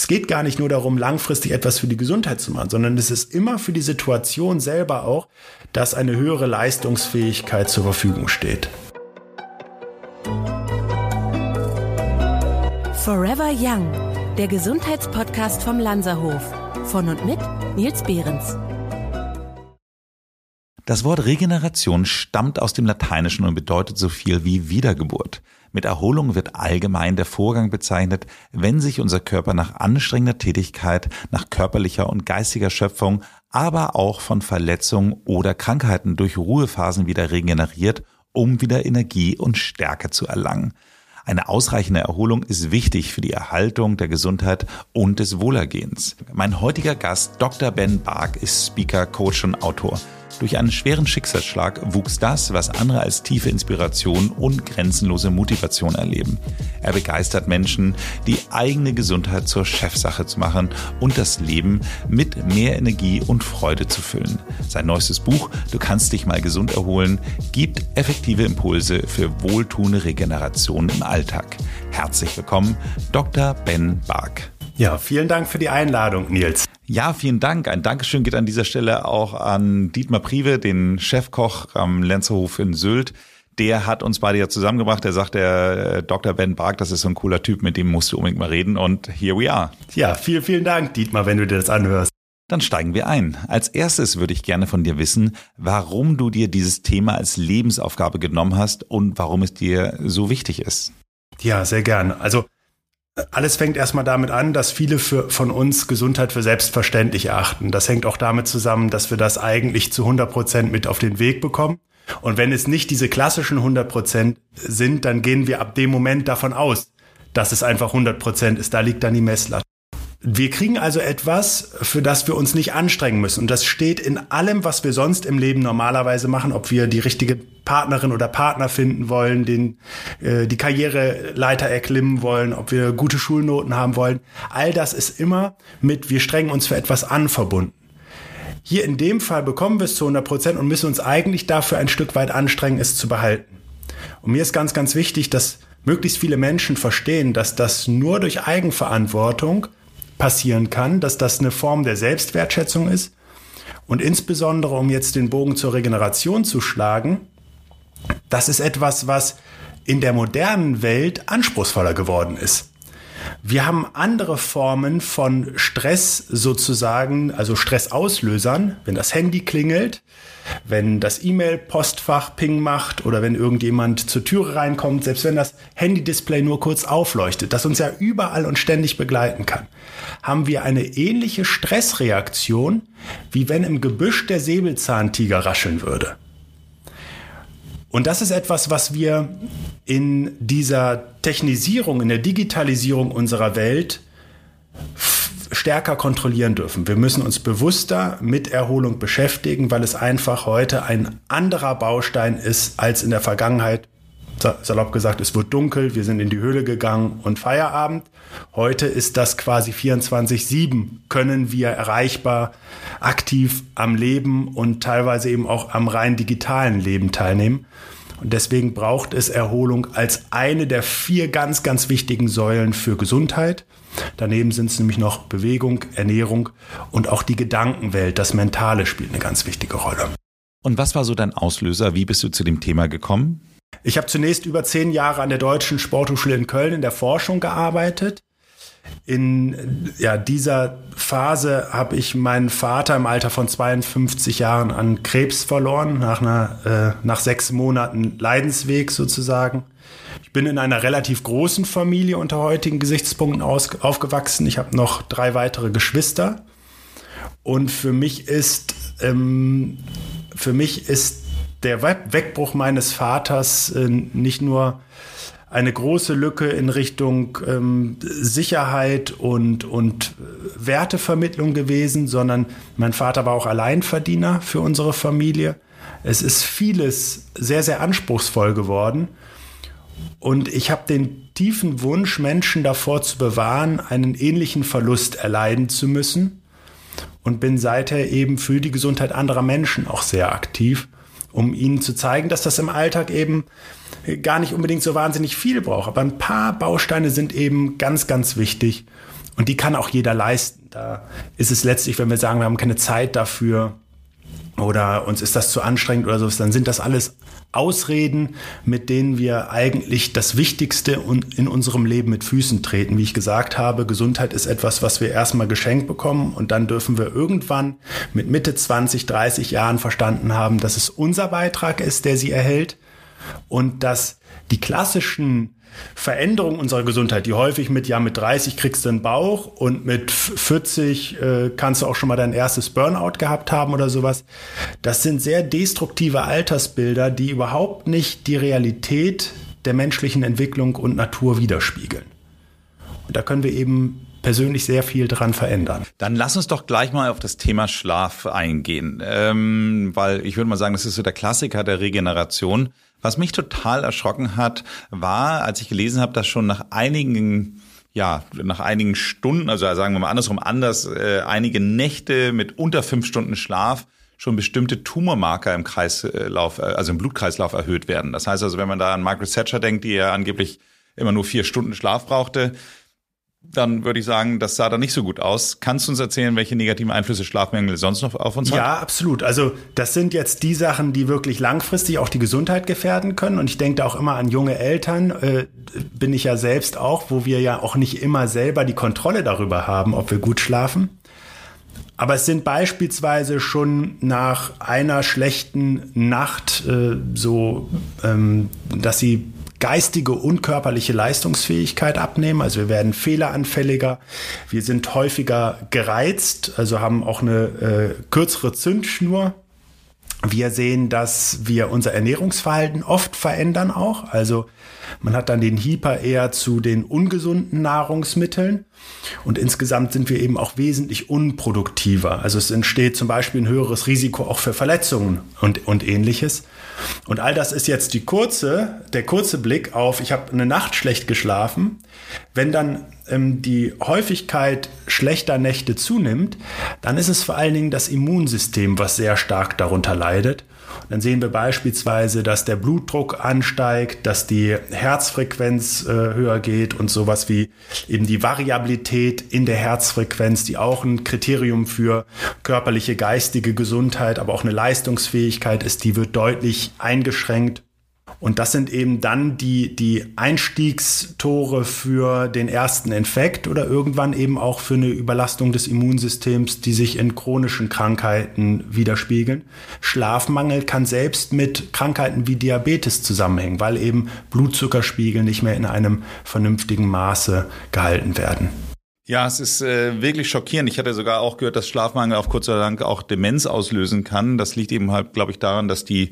Es geht gar nicht nur darum, langfristig etwas für die Gesundheit zu machen, sondern es ist immer für die Situation selber auch, dass eine höhere Leistungsfähigkeit zur Verfügung steht. Forever Young, der Gesundheitspodcast vom Lanzerhof. Von und mit Nils Behrens. Das Wort Regeneration stammt aus dem Lateinischen und bedeutet so viel wie Wiedergeburt. Mit Erholung wird allgemein der Vorgang bezeichnet, wenn sich unser Körper nach anstrengender Tätigkeit, nach körperlicher und geistiger Schöpfung, aber auch von Verletzungen oder Krankheiten durch Ruhephasen wieder regeneriert, um wieder Energie und Stärke zu erlangen. Eine ausreichende Erholung ist wichtig für die Erhaltung der Gesundheit und des Wohlergehens. Mein heutiger Gast, Dr. Ben Bark, ist Speaker, Coach und Autor. Durch einen schweren Schicksalsschlag wuchs das, was andere als tiefe Inspiration und grenzenlose Motivation erleben. Er begeistert Menschen, die eigene Gesundheit zur Chefsache zu machen und das Leben mit mehr Energie und Freude zu füllen. Sein neuestes Buch, Du kannst dich mal gesund erholen, gibt effektive Impulse für wohltuende Regeneration im Alltag. Herzlich willkommen, Dr. Ben Bark. Ja, vielen Dank für die Einladung, Nils. Ja, vielen Dank. Ein Dankeschön geht an dieser Stelle auch an Dietmar Prive, den Chefkoch am Lenzerhof in Sylt. Der hat uns beide ja zusammengebracht. Der sagt, der äh, Dr. Ben Bark, das ist so ein cooler Typ, mit dem musst du unbedingt mal reden. Und here we are. Ja, vielen, vielen Dank, Dietmar, wenn du dir das anhörst. Dann steigen wir ein. Als erstes würde ich gerne von dir wissen, warum du dir dieses Thema als Lebensaufgabe genommen hast und warum es dir so wichtig ist. Ja, sehr gerne. Also alles fängt erstmal damit an, dass viele für, von uns Gesundheit für selbstverständlich erachten. Das hängt auch damit zusammen, dass wir das eigentlich zu 100 Prozent mit auf den Weg bekommen. Und wenn es nicht diese klassischen 100 Prozent sind, dann gehen wir ab dem Moment davon aus, dass es einfach 100 Prozent ist. Da liegt dann die Messlatte. Wir kriegen also etwas, für das wir uns nicht anstrengen müssen. Und das steht in allem, was wir sonst im Leben normalerweise machen, ob wir die richtige Partnerin oder Partner finden wollen, den, äh, die Karriereleiter erklimmen wollen, ob wir gute Schulnoten haben wollen. All das ist immer mit, wir strengen uns für etwas an verbunden. Hier in dem Fall bekommen wir es zu 100 Prozent und müssen uns eigentlich dafür ein Stück weit anstrengen, es zu behalten. Und mir ist ganz, ganz wichtig, dass möglichst viele Menschen verstehen, dass das nur durch Eigenverantwortung passieren kann, dass das eine Form der Selbstwertschätzung ist. Und insbesondere, um jetzt den Bogen zur Regeneration zu schlagen, das ist etwas, was in der modernen Welt anspruchsvoller geworden ist. Wir haben andere Formen von Stress sozusagen, also Stressauslösern, wenn das Handy klingelt, wenn das E-Mail-Postfach Ping macht oder wenn irgendjemand zur Türe reinkommt, selbst wenn das Handy-Display nur kurz aufleuchtet, das uns ja überall und ständig begleiten kann, haben wir eine ähnliche Stressreaktion, wie wenn im Gebüsch der Säbelzahntiger rascheln würde. Und das ist etwas, was wir in dieser Technisierung, in der Digitalisierung unserer Welt stärker kontrollieren dürfen. Wir müssen uns bewusster mit Erholung beschäftigen, weil es einfach heute ein anderer Baustein ist als in der Vergangenheit. Salopp gesagt, es wird dunkel, wir sind in die Höhle gegangen und Feierabend. Heute ist das quasi 24-7, können wir erreichbar aktiv am Leben und teilweise eben auch am rein digitalen Leben teilnehmen. Und deswegen braucht es Erholung als eine der vier ganz, ganz wichtigen Säulen für Gesundheit. Daneben sind es nämlich noch Bewegung, Ernährung und auch die Gedankenwelt, das Mentale spielt eine ganz wichtige Rolle. Und was war so dein Auslöser? Wie bist du zu dem Thema gekommen? Ich habe zunächst über zehn Jahre an der Deutschen Sporthochschule in Köln in der Forschung gearbeitet in ja, dieser Phase habe ich meinen Vater im Alter von 52 Jahren an Krebs verloren, nach, einer, äh, nach sechs Monaten Leidensweg sozusagen. Ich bin in einer relativ großen Familie unter heutigen Gesichtspunkten aus, aufgewachsen. Ich habe noch drei weitere Geschwister. Und für mich ist, ähm, für mich ist der Wegbruch meines Vaters äh, nicht nur eine große Lücke in Richtung ähm, Sicherheit und, und Wertevermittlung gewesen, sondern mein Vater war auch Alleinverdiener für unsere Familie. Es ist vieles sehr, sehr anspruchsvoll geworden. Und ich habe den tiefen Wunsch, Menschen davor zu bewahren, einen ähnlichen Verlust erleiden zu müssen. Und bin seither eben für die Gesundheit anderer Menschen auch sehr aktiv, um ihnen zu zeigen, dass das im Alltag eben gar nicht unbedingt so wahnsinnig viel braucht. Aber ein paar Bausteine sind eben ganz, ganz wichtig. Und die kann auch jeder leisten. Da ist es letztlich, wenn wir sagen, wir haben keine Zeit dafür oder uns ist das zu anstrengend oder so, dann sind das alles Ausreden, mit denen wir eigentlich das Wichtigste in unserem Leben mit Füßen treten. Wie ich gesagt habe, Gesundheit ist etwas, was wir erstmal geschenkt bekommen und dann dürfen wir irgendwann mit Mitte 20, 30 Jahren verstanden haben, dass es unser Beitrag ist, der sie erhält und dass die klassischen Veränderung unserer Gesundheit, die häufig mit, ja, mit 30 kriegst du einen Bauch und mit 40 äh, kannst du auch schon mal dein erstes Burnout gehabt haben oder sowas. Das sind sehr destruktive Altersbilder, die überhaupt nicht die Realität der menschlichen Entwicklung und Natur widerspiegeln. Und da können wir eben persönlich sehr viel dran verändern. Dann lass uns doch gleich mal auf das Thema Schlaf eingehen, ähm, weil ich würde mal sagen, das ist so der Klassiker der Regeneration. Was mich total erschrocken hat, war, als ich gelesen habe, dass schon nach einigen ja, nach einigen Stunden, also sagen wir mal andersrum anders, äh, einige Nächte mit unter fünf Stunden Schlaf schon bestimmte Tumormarker im Kreislauf, äh, also im Blutkreislauf erhöht werden. Das heißt also, wenn man da an Margaret Thatcher denkt, die ja angeblich immer nur vier Stunden Schlaf brauchte, dann würde ich sagen, das sah da nicht so gut aus. Kannst du uns erzählen, welche negativen Einflüsse Schlafmängel sonst noch auf uns haben? Ja, absolut. Also das sind jetzt die Sachen, die wirklich langfristig auch die Gesundheit gefährden können. Und ich denke da auch immer an junge Eltern, äh, bin ich ja selbst auch, wo wir ja auch nicht immer selber die Kontrolle darüber haben, ob wir gut schlafen. Aber es sind beispielsweise schon nach einer schlechten Nacht äh, so, ähm, dass sie geistige und körperliche Leistungsfähigkeit abnehmen. Also wir werden fehleranfälliger, wir sind häufiger gereizt, also haben auch eine äh, kürzere Zündschnur. Wir sehen, dass wir unser Ernährungsverhalten oft verändern auch. Also man hat dann den Hyper eher zu den ungesunden Nahrungsmitteln. Und insgesamt sind wir eben auch wesentlich unproduktiver. Also es entsteht zum Beispiel ein höheres Risiko auch für Verletzungen und, und ähnliches. Und all das ist jetzt die kurze, der kurze Blick auf, ich habe eine Nacht schlecht geschlafen. Wenn dann ähm, die Häufigkeit schlechter Nächte zunimmt, dann ist es vor allen Dingen das Immunsystem, was sehr stark darunter leidet. Dann sehen wir beispielsweise, dass der Blutdruck ansteigt, dass die Herzfrequenz äh, höher geht und sowas wie eben die Variabilität in der Herzfrequenz, die auch ein Kriterium für körperliche, geistige Gesundheit, aber auch eine Leistungsfähigkeit ist, die wird deutlich eingeschränkt. Und das sind eben dann die, die Einstiegstore für den ersten Infekt oder irgendwann eben auch für eine Überlastung des Immunsystems, die sich in chronischen Krankheiten widerspiegeln. Schlafmangel kann selbst mit Krankheiten wie Diabetes zusammenhängen, weil eben Blutzuckerspiegel nicht mehr in einem vernünftigen Maße gehalten werden. Ja, es ist äh, wirklich schockierend. Ich hatte sogar auch gehört, dass Schlafmangel auf kurzer Dank auch Demenz auslösen kann. Das liegt eben halt, glaube ich, daran, dass die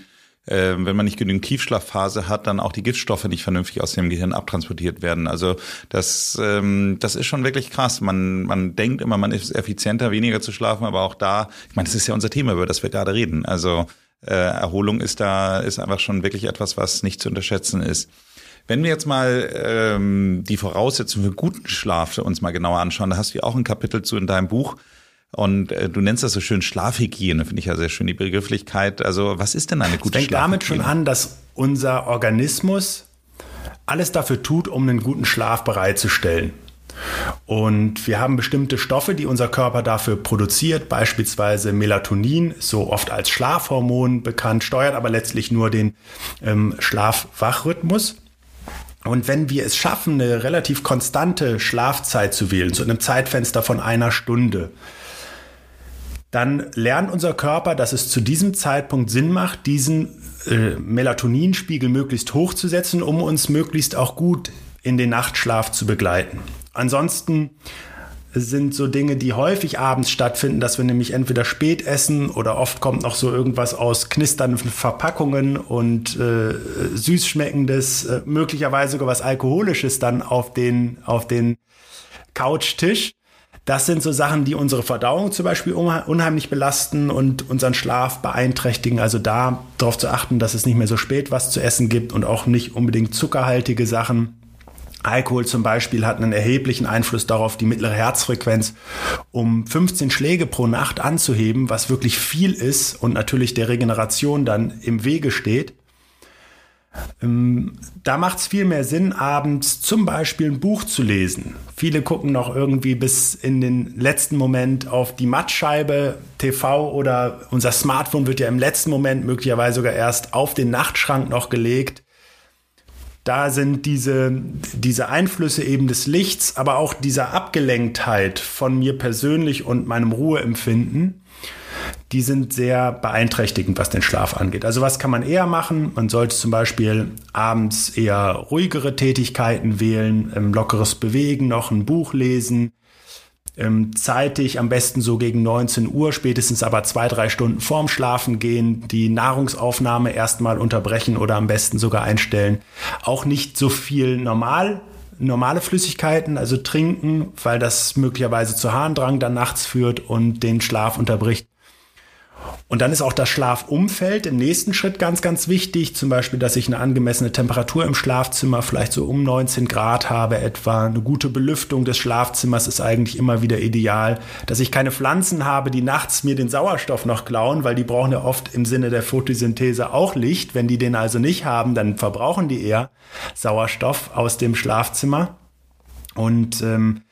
äh, wenn man nicht genügend Tiefschlafphase hat, dann auch die Giftstoffe nicht vernünftig aus dem Gehirn abtransportiert werden. Also das, ähm, das ist schon wirklich krass. Man, man denkt immer, man ist effizienter, weniger zu schlafen, aber auch da, ich meine, das ist ja unser Thema, über das wir gerade reden. Also äh, Erholung ist da, ist einfach schon wirklich etwas, was nicht zu unterschätzen ist. Wenn wir jetzt mal ähm, die Voraussetzungen für guten Schlaf uns mal genauer anschauen, da hast du ja auch ein Kapitel zu in deinem Buch. Und äh, du nennst das so schön Schlafhygiene, finde ich ja sehr schön, die Begrifflichkeit. Also was ist denn eine gute Schlafhygiene? damit schon an, dass unser Organismus alles dafür tut, um einen guten Schlaf bereitzustellen. Und wir haben bestimmte Stoffe, die unser Körper dafür produziert, beispielsweise Melatonin, so oft als Schlafhormon bekannt, steuert aber letztlich nur den ähm, Schlaf-Wach-Rhythmus. Und wenn wir es schaffen, eine relativ konstante Schlafzeit zu wählen, in einem Zeitfenster von einer Stunde, dann lernt unser Körper, dass es zu diesem Zeitpunkt Sinn macht, diesen äh, Melatoninspiegel möglichst hoch zu setzen, um uns möglichst auch gut in den Nachtschlaf zu begleiten. Ansonsten sind so Dinge, die häufig abends stattfinden, dass wir nämlich entweder spät essen oder oft kommt noch so irgendwas aus knisternden Verpackungen und äh, süß schmeckendes, äh, möglicherweise sogar was Alkoholisches dann auf den, auf den Couchtisch. Das sind so Sachen, die unsere Verdauung zum Beispiel unheimlich belasten und unseren Schlaf beeinträchtigen. Also da darauf zu achten, dass es nicht mehr so spät was zu essen gibt und auch nicht unbedingt zuckerhaltige Sachen. Alkohol zum Beispiel hat einen erheblichen Einfluss darauf, die mittlere Herzfrequenz um 15 Schläge pro Nacht anzuheben, was wirklich viel ist und natürlich der Regeneration dann im Wege steht. Ähm, da macht es viel mehr Sinn, abends zum Beispiel ein Buch zu lesen. Viele gucken noch irgendwie bis in den letzten Moment auf die Mattscheibe, TV oder unser Smartphone wird ja im letzten Moment möglicherweise sogar erst auf den Nachtschrank noch gelegt. Da sind diese, diese Einflüsse eben des Lichts, aber auch dieser Abgelenktheit von mir persönlich und meinem Ruheempfinden die sind sehr beeinträchtigend, was den Schlaf angeht. Also was kann man eher machen? Man sollte zum Beispiel abends eher ruhigere Tätigkeiten wählen, ähm, lockeres Bewegen, noch ein Buch lesen, ähm, zeitig, am besten so gegen 19 Uhr, spätestens aber zwei, drei Stunden vorm Schlafen gehen, die Nahrungsaufnahme erstmal unterbrechen oder am besten sogar einstellen. Auch nicht so viel normal normale Flüssigkeiten, also trinken, weil das möglicherweise zu Harndrang dann nachts führt und den Schlaf unterbricht. Und dann ist auch das Schlafumfeld im nächsten Schritt ganz, ganz wichtig. Zum Beispiel, dass ich eine angemessene Temperatur im Schlafzimmer, vielleicht so um 19 Grad habe etwa. Eine gute Belüftung des Schlafzimmers ist eigentlich immer wieder ideal. Dass ich keine Pflanzen habe, die nachts mir den Sauerstoff noch klauen, weil die brauchen ja oft im Sinne der Photosynthese auch Licht. Wenn die den also nicht haben, dann verbrauchen die eher Sauerstoff aus dem Schlafzimmer. Und ähm,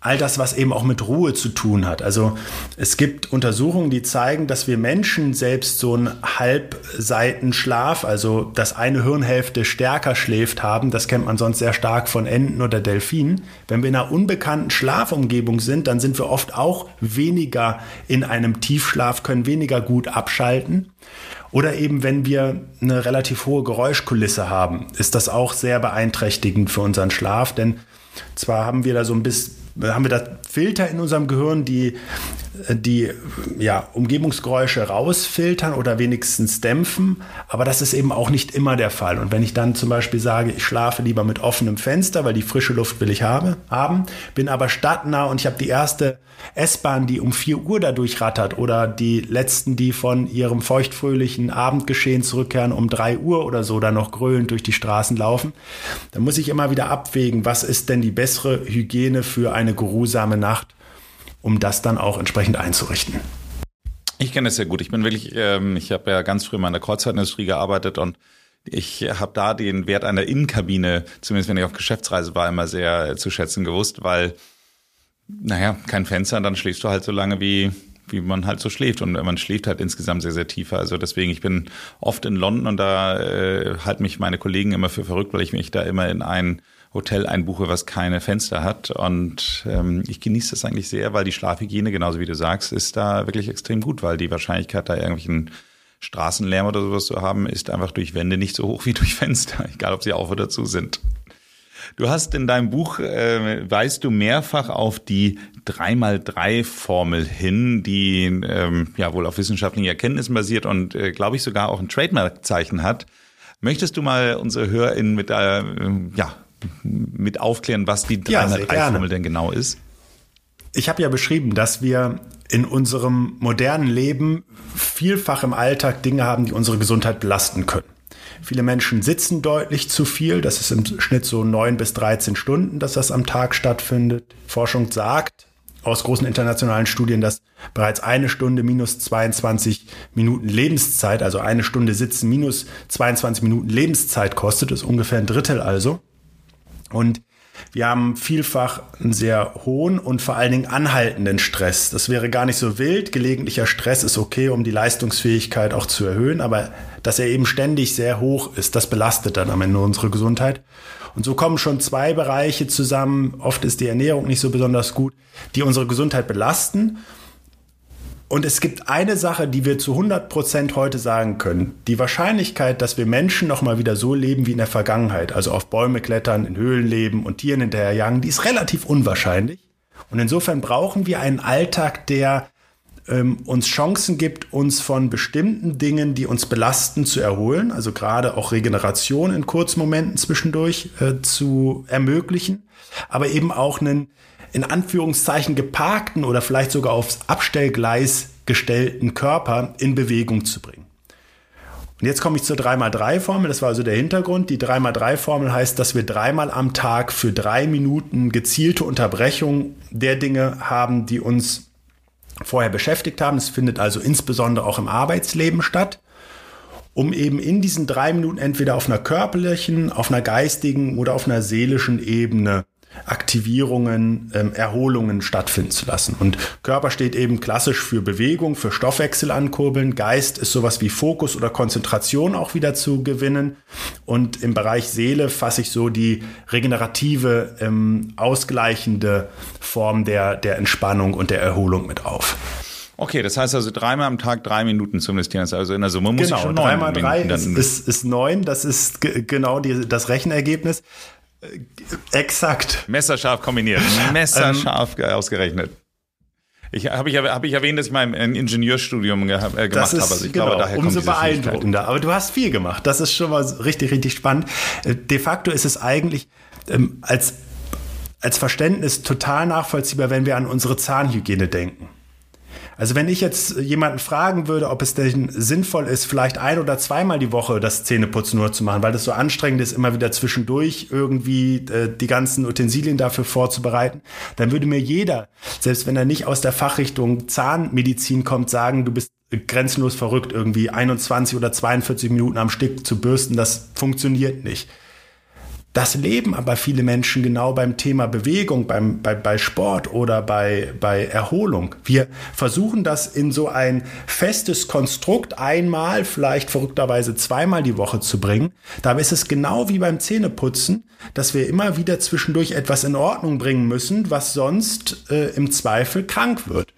all das, was eben auch mit Ruhe zu tun hat. Also es gibt Untersuchungen, die zeigen, dass wir Menschen selbst so einen Halbseitenschlaf, also dass eine Hirnhälfte stärker schläft haben, das kennt man sonst sehr stark von Enten oder Delfinen. Wenn wir in einer unbekannten Schlafumgebung sind, dann sind wir oft auch weniger in einem Tiefschlaf, können weniger gut abschalten. Oder eben, wenn wir eine relativ hohe Geräuschkulisse haben, ist das auch sehr beeinträchtigend für unseren Schlaf, denn zwar haben wir da so ein bisschen haben wir da Filter in unserem Gehirn, die die ja, Umgebungsgeräusche rausfiltern oder wenigstens dämpfen. Aber das ist eben auch nicht immer der Fall. Und wenn ich dann zum Beispiel sage, ich schlafe lieber mit offenem Fenster, weil die frische Luft will ich habe, haben, bin aber stadtnah und ich habe die erste S-Bahn, die um 4 Uhr dadurch rattert oder die letzten, die von ihrem feuchtfröhlichen Abendgeschehen zurückkehren, um 3 Uhr oder so da noch grölend durch die Straßen laufen, dann muss ich immer wieder abwägen, was ist denn die bessere Hygiene für eine geruhsame Nacht um das dann auch entsprechend einzurichten. Ich kenne das sehr gut. Ich bin wirklich, ähm, ich habe ja ganz früh in meiner Kreuzfahrtindustrie gearbeitet und ich habe da den Wert einer Innenkabine, zumindest wenn ich auf Geschäftsreise war, immer sehr zu schätzen gewusst, weil, naja, kein Fenster, dann schläfst du halt so lange, wie, wie man halt so schläft. Und man schläft halt insgesamt sehr, sehr tiefer. Also deswegen, ich bin oft in London und da äh, halten mich meine Kollegen immer für verrückt, weil ich mich da immer in einen Hotel einbuche, was keine Fenster hat. Und ähm, ich genieße das eigentlich sehr, weil die Schlafhygiene, genauso wie du sagst, ist da wirklich extrem gut, weil die Wahrscheinlichkeit, da irgendwelchen Straßenlärm oder sowas zu haben, ist einfach durch Wände nicht so hoch wie durch Fenster, egal ob sie auf oder zu sind. Du hast in deinem Buch, äh, weist du mehrfach auf die 3x3-Formel hin, die ähm, ja wohl auf wissenschaftlichen Erkenntnissen basiert und, äh, glaube ich, sogar auch ein Trademark-Zeichen hat. Möchtest du mal unsere HörerInnen mit, äh, ja, mit aufklären, was die 303-Formel denn genau ist? Ich habe ja beschrieben, dass wir in unserem modernen Leben vielfach im Alltag Dinge haben, die unsere Gesundheit belasten können. Viele Menschen sitzen deutlich zu viel. Das ist im Schnitt so neun bis 13 Stunden, dass das am Tag stattfindet. Forschung sagt aus großen internationalen Studien, dass bereits eine Stunde minus 22 Minuten Lebenszeit, also eine Stunde sitzen minus 22 Minuten Lebenszeit kostet, ist ungefähr ein Drittel also. Und wir haben vielfach einen sehr hohen und vor allen Dingen anhaltenden Stress. Das wäre gar nicht so wild. Gelegentlicher Stress ist okay, um die Leistungsfähigkeit auch zu erhöhen, aber dass er eben ständig sehr hoch ist, das belastet dann am Ende unsere Gesundheit. Und so kommen schon zwei Bereiche zusammen. Oft ist die Ernährung nicht so besonders gut, die unsere Gesundheit belasten. Und es gibt eine Sache, die wir zu 100 Prozent heute sagen können. Die Wahrscheinlichkeit, dass wir Menschen noch mal wieder so leben wie in der Vergangenheit, also auf Bäume klettern, in Höhlen leben und Tieren hinterherjagen, die ist relativ unwahrscheinlich. Und insofern brauchen wir einen Alltag, der ähm, uns Chancen gibt, uns von bestimmten Dingen, die uns belasten, zu erholen. Also gerade auch Regeneration in Kurzmomenten zwischendurch äh, zu ermöglichen. Aber eben auch einen in Anführungszeichen geparkten oder vielleicht sogar aufs Abstellgleis gestellten Körper in Bewegung zu bringen. Und jetzt komme ich zur 3x3-Formel. Das war also der Hintergrund. Die 3x3-Formel heißt, dass wir dreimal am Tag für drei Minuten gezielte Unterbrechung der Dinge haben, die uns vorher beschäftigt haben. Es findet also insbesondere auch im Arbeitsleben statt. um eben in diesen drei Minuten entweder auf einer körperlichen, auf einer geistigen oder auf einer seelischen Ebene Aktivierungen, ähm, Erholungen stattfinden zu lassen. Und Körper steht eben klassisch für Bewegung, für Stoffwechsel ankurbeln. Geist ist sowas wie Fokus oder Konzentration auch wieder zu gewinnen. Und im Bereich Seele fasse ich so die regenerative, ähm, ausgleichende Form der, der Entspannung und der Erholung mit auf. Okay, das heißt also dreimal am Tag drei Minuten zu investieren. Also in der Summe muss genau, ich schon neun dreimal drei ist, ist, ist neun. Das ist genau die, das Rechenergebnis. Äh, exakt. Messerscharf kombiniert. Messerscharf ähm, ausgerechnet. Ich habe ich, hab ich erwähnt, dass ich mal ein Ingenieurstudium ge äh, gemacht habe. Also ich genau, glaube, daher umso beeindruckender. Aber du hast viel gemacht. Das ist schon mal richtig, richtig spannend. Äh, de facto ist es eigentlich ähm, als, als Verständnis total nachvollziehbar, wenn wir an unsere Zahnhygiene denken. Also wenn ich jetzt jemanden fragen würde, ob es denn sinnvoll ist, vielleicht ein oder zweimal die Woche das Zähneputzen nur zu machen, weil das so anstrengend ist, immer wieder zwischendurch irgendwie äh, die ganzen Utensilien dafür vorzubereiten, dann würde mir jeder, selbst wenn er nicht aus der Fachrichtung Zahnmedizin kommt, sagen, du bist grenzenlos verrückt, irgendwie 21 oder 42 Minuten am Stück zu bürsten, das funktioniert nicht. Das leben aber viele Menschen genau beim Thema Bewegung, beim, bei, bei Sport oder bei, bei Erholung. Wir versuchen das in so ein festes Konstrukt einmal, vielleicht verrückterweise zweimal die Woche zu bringen. Dabei ist es genau wie beim Zähneputzen, dass wir immer wieder zwischendurch etwas in Ordnung bringen müssen, was sonst äh, im Zweifel krank wird.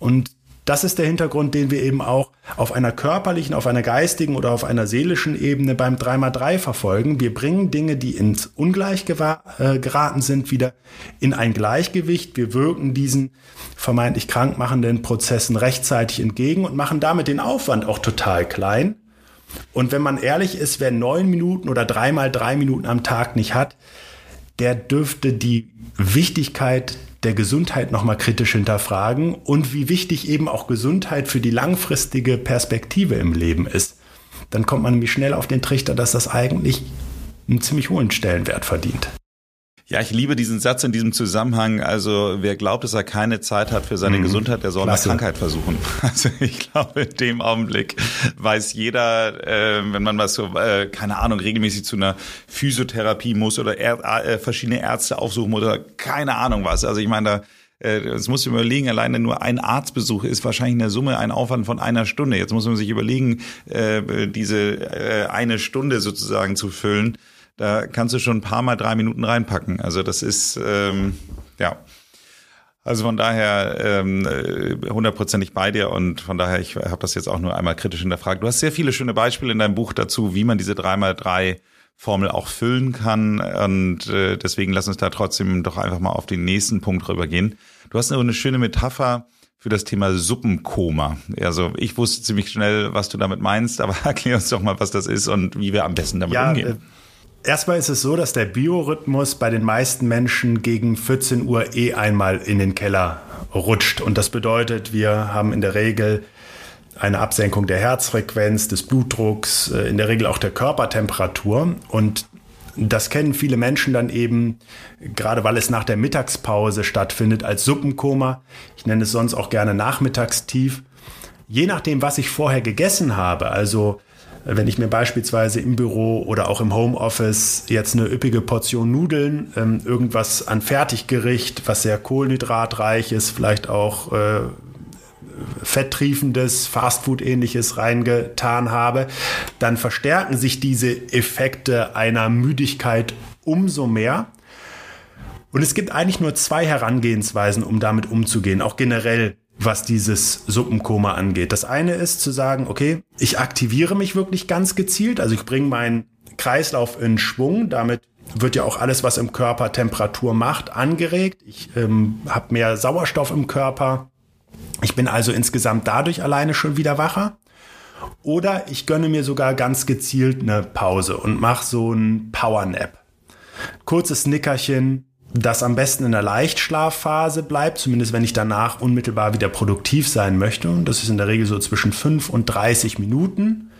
Und das ist der Hintergrund, den wir eben auch auf einer körperlichen, auf einer geistigen oder auf einer seelischen Ebene beim 3x3 verfolgen. Wir bringen Dinge, die ins Ungleich äh, geraten sind, wieder in ein Gleichgewicht. Wir wirken diesen vermeintlich krankmachenden Prozessen rechtzeitig entgegen und machen damit den Aufwand auch total klein. Und wenn man ehrlich ist, wer neun Minuten oder dreimal drei Minuten am Tag nicht hat, der dürfte die Wichtigkeit der Gesundheit nochmal kritisch hinterfragen und wie wichtig eben auch Gesundheit für die langfristige Perspektive im Leben ist. Dann kommt man nämlich schnell auf den Trichter, dass das eigentlich einen ziemlich hohen Stellenwert verdient. Ja, ich liebe diesen Satz in diesem Zusammenhang. Also wer glaubt, dass er keine Zeit hat für seine mhm. Gesundheit, der soll eine Krankheit versuchen. Also ich glaube, in dem Augenblick weiß jeder, äh, wenn man was so, äh, keine Ahnung, regelmäßig zu einer Physiotherapie muss oder er, äh, verschiedene Ärzte aufsuchen muss oder keine Ahnung was. Also ich meine, da äh, das muss man überlegen, alleine nur ein Arztbesuch ist wahrscheinlich in der Summe ein Aufwand von einer Stunde. Jetzt muss man sich überlegen, äh, diese äh, eine Stunde sozusagen zu füllen da kannst du schon ein paar Mal drei Minuten reinpacken. Also das ist, ähm, ja. Also von daher ähm, hundertprozentig bei dir und von daher, ich habe das jetzt auch nur einmal kritisch hinterfragt. Du hast sehr viele schöne Beispiele in deinem Buch dazu, wie man diese 3x3 Formel auch füllen kann und äh, deswegen lass uns da trotzdem doch einfach mal auf den nächsten Punkt rübergehen. Du hast eine schöne Metapher für das Thema Suppenkoma. Also ich wusste ziemlich schnell, was du damit meinst, aber erklär uns doch mal, was das ist und wie wir am besten damit ja, umgehen. Äh Erstmal ist es so, dass der Biorhythmus bei den meisten Menschen gegen 14 Uhr eh einmal in den Keller rutscht. Und das bedeutet, wir haben in der Regel eine Absenkung der Herzfrequenz, des Blutdrucks, äh, in der Regel auch der Körpertemperatur. Und das kennen viele Menschen dann eben, gerade weil es nach der Mittagspause stattfindet, als Suppenkoma. Ich nenne es sonst auch gerne Nachmittagstief. Je nachdem, was ich vorher gegessen habe, also wenn ich mir beispielsweise im Büro oder auch im Homeoffice jetzt eine üppige Portion Nudeln, ähm, irgendwas an Fertiggericht, was sehr kohlenhydratreich ist, vielleicht auch äh, fetttriefendes, Fastfood-ähnliches reingetan habe, dann verstärken sich diese Effekte einer Müdigkeit umso mehr. Und es gibt eigentlich nur zwei Herangehensweisen, um damit umzugehen, auch generell was dieses Suppenkoma angeht. Das eine ist zu sagen, okay, ich aktiviere mich wirklich ganz gezielt, also ich bringe meinen Kreislauf in Schwung, damit wird ja auch alles, was im Körper Temperatur macht, angeregt. Ich ähm, habe mehr Sauerstoff im Körper. Ich bin also insgesamt dadurch alleine schon wieder wacher. Oder ich gönne mir sogar ganz gezielt eine Pause und mache so ein Power Nap. Kurzes Nickerchen, das am besten in der Leichtschlafphase bleibt, zumindest wenn ich danach unmittelbar wieder produktiv sein möchte. Und das ist in der Regel so zwischen 5 und 30 Minuten.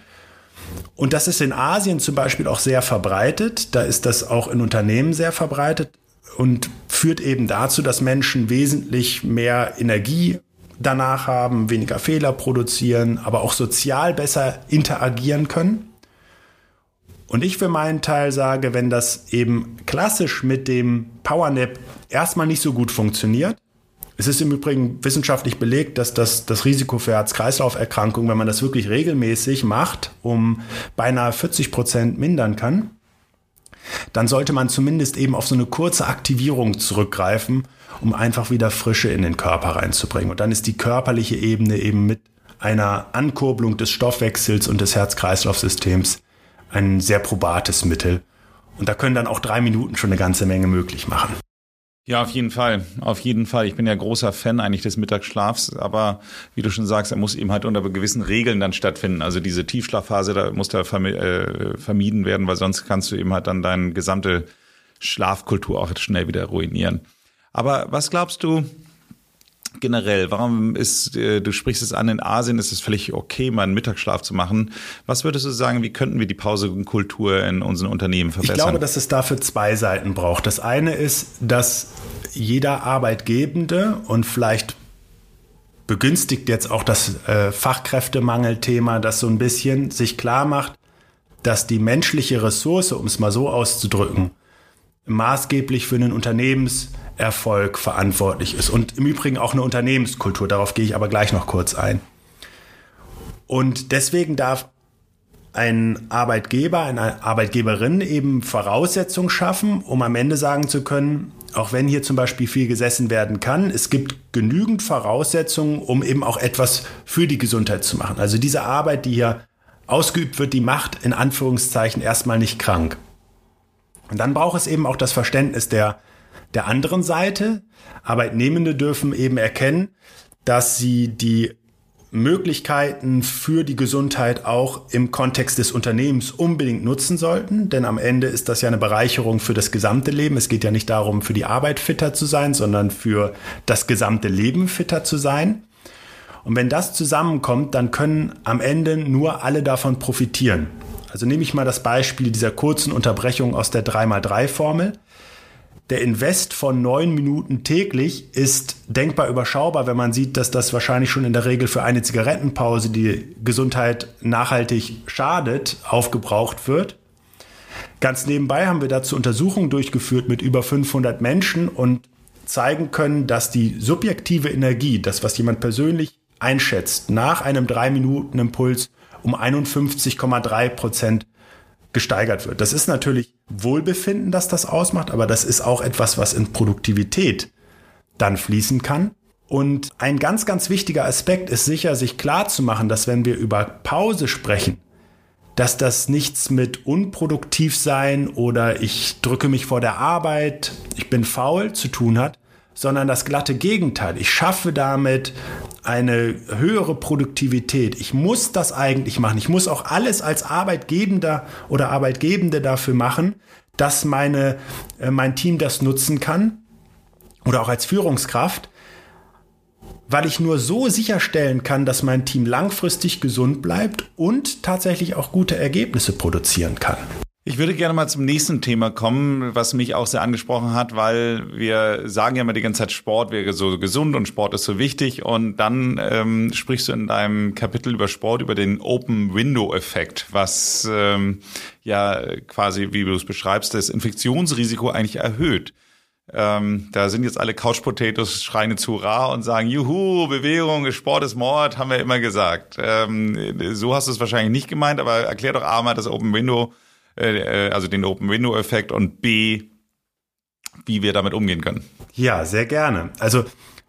Und das ist in Asien zum Beispiel auch sehr verbreitet. Da ist das auch in Unternehmen sehr verbreitet und führt eben dazu, dass Menschen wesentlich mehr Energie danach haben, weniger Fehler produzieren, aber auch sozial besser interagieren können. Und ich für meinen Teil sage, wenn das eben klassisch mit dem Powernap erstmal nicht so gut funktioniert, es ist im Übrigen wissenschaftlich belegt, dass das, das Risiko für Herz-Kreislauf-Erkrankungen, wenn man das wirklich regelmäßig macht, um beinahe 40 Prozent mindern kann, dann sollte man zumindest eben auf so eine kurze Aktivierung zurückgreifen, um einfach wieder Frische in den Körper reinzubringen. Und dann ist die körperliche Ebene eben mit einer Ankurbelung des Stoffwechsels und des Herz-Kreislauf-Systems ein sehr probates Mittel. Und da können dann auch drei Minuten schon eine ganze Menge möglich machen. Ja, auf jeden Fall. Auf jeden Fall. Ich bin ja großer Fan eigentlich des Mittagsschlafs, aber wie du schon sagst, er muss eben halt unter gewissen Regeln dann stattfinden. Also diese Tiefschlafphase, da muss da äh, vermieden werden, weil sonst kannst du eben halt dann deine gesamte Schlafkultur auch schnell wieder ruinieren. Aber was glaubst du, generell? Warum ist, äh, du sprichst es an, in Asien ist es völlig okay, mal einen Mittagsschlaf zu machen. Was würdest du sagen, wie könnten wir die Pausenkultur in unseren Unternehmen verbessern? Ich glaube, dass es dafür zwei Seiten braucht. Das eine ist, dass jeder Arbeitgebende und vielleicht begünstigt jetzt auch das äh, Fachkräftemangelthema, das so ein bisschen sich klar macht, dass die menschliche Ressource, um es mal so auszudrücken, maßgeblich für einen Unternehmenserfolg verantwortlich ist. Und im Übrigen auch eine Unternehmenskultur. Darauf gehe ich aber gleich noch kurz ein. Und deswegen darf ein Arbeitgeber, eine Arbeitgeberin eben Voraussetzungen schaffen, um am Ende sagen zu können, auch wenn hier zum Beispiel viel gesessen werden kann, es gibt genügend Voraussetzungen, um eben auch etwas für die Gesundheit zu machen. Also diese Arbeit, die hier ausgeübt wird, die macht in Anführungszeichen erstmal nicht krank. Und dann braucht es eben auch das Verständnis der, der anderen Seite. Arbeitnehmende dürfen eben erkennen, dass sie die Möglichkeiten für die Gesundheit auch im Kontext des Unternehmens unbedingt nutzen sollten, denn am Ende ist das ja eine Bereicherung für das gesamte Leben. Es geht ja nicht darum, für die Arbeit fitter zu sein, sondern für das gesamte Leben fitter zu sein. Und wenn das zusammenkommt, dann können am Ende nur alle davon profitieren. Also nehme ich mal das Beispiel dieser kurzen Unterbrechung aus der 3x3-Formel. Der Invest von neun Minuten täglich ist denkbar überschaubar, wenn man sieht, dass das wahrscheinlich schon in der Regel für eine Zigarettenpause, die Gesundheit nachhaltig schadet, aufgebraucht wird. Ganz nebenbei haben wir dazu Untersuchungen durchgeführt mit über 500 Menschen und zeigen können, dass die subjektive Energie, das was jemand persönlich einschätzt, nach einem 3 Minuten Impuls um 51,3 Prozent gesteigert wird. Das ist natürlich Wohlbefinden, dass das ausmacht, aber das ist auch etwas, was in Produktivität dann fließen kann. Und ein ganz, ganz wichtiger Aspekt ist sicher, sich klar zu machen, dass wenn wir über Pause sprechen, dass das nichts mit unproduktiv sein oder ich drücke mich vor der Arbeit, ich bin faul zu tun hat, sondern das glatte Gegenteil. Ich schaffe damit eine höhere Produktivität. Ich muss das eigentlich machen. Ich muss auch alles als Arbeitgebender oder Arbeitgebende dafür machen, dass meine, äh, mein Team das nutzen kann oder auch als Führungskraft, weil ich nur so sicherstellen kann, dass mein Team langfristig gesund bleibt und tatsächlich auch gute Ergebnisse produzieren kann. Ich würde gerne mal zum nächsten Thema kommen, was mich auch sehr angesprochen hat, weil wir sagen ja immer die ganze Zeit, Sport wäre so gesund und Sport ist so wichtig. Und dann ähm, sprichst du in deinem Kapitel über Sport über den Open Window Effekt, was ähm, ja quasi, wie du es beschreibst, das Infektionsrisiko eigentlich erhöht. Ähm, da sind jetzt alle Couch Potatoes schreien zu Hurra und sagen, juhu, Bewegung, Sport ist Mord, haben wir immer gesagt. Ähm, so hast du es wahrscheinlich nicht gemeint, aber erklär doch A mal das Open Window äh, äh, also den Open Window Effekt und B, wie wir damit umgehen können. Ja, sehr gerne. Also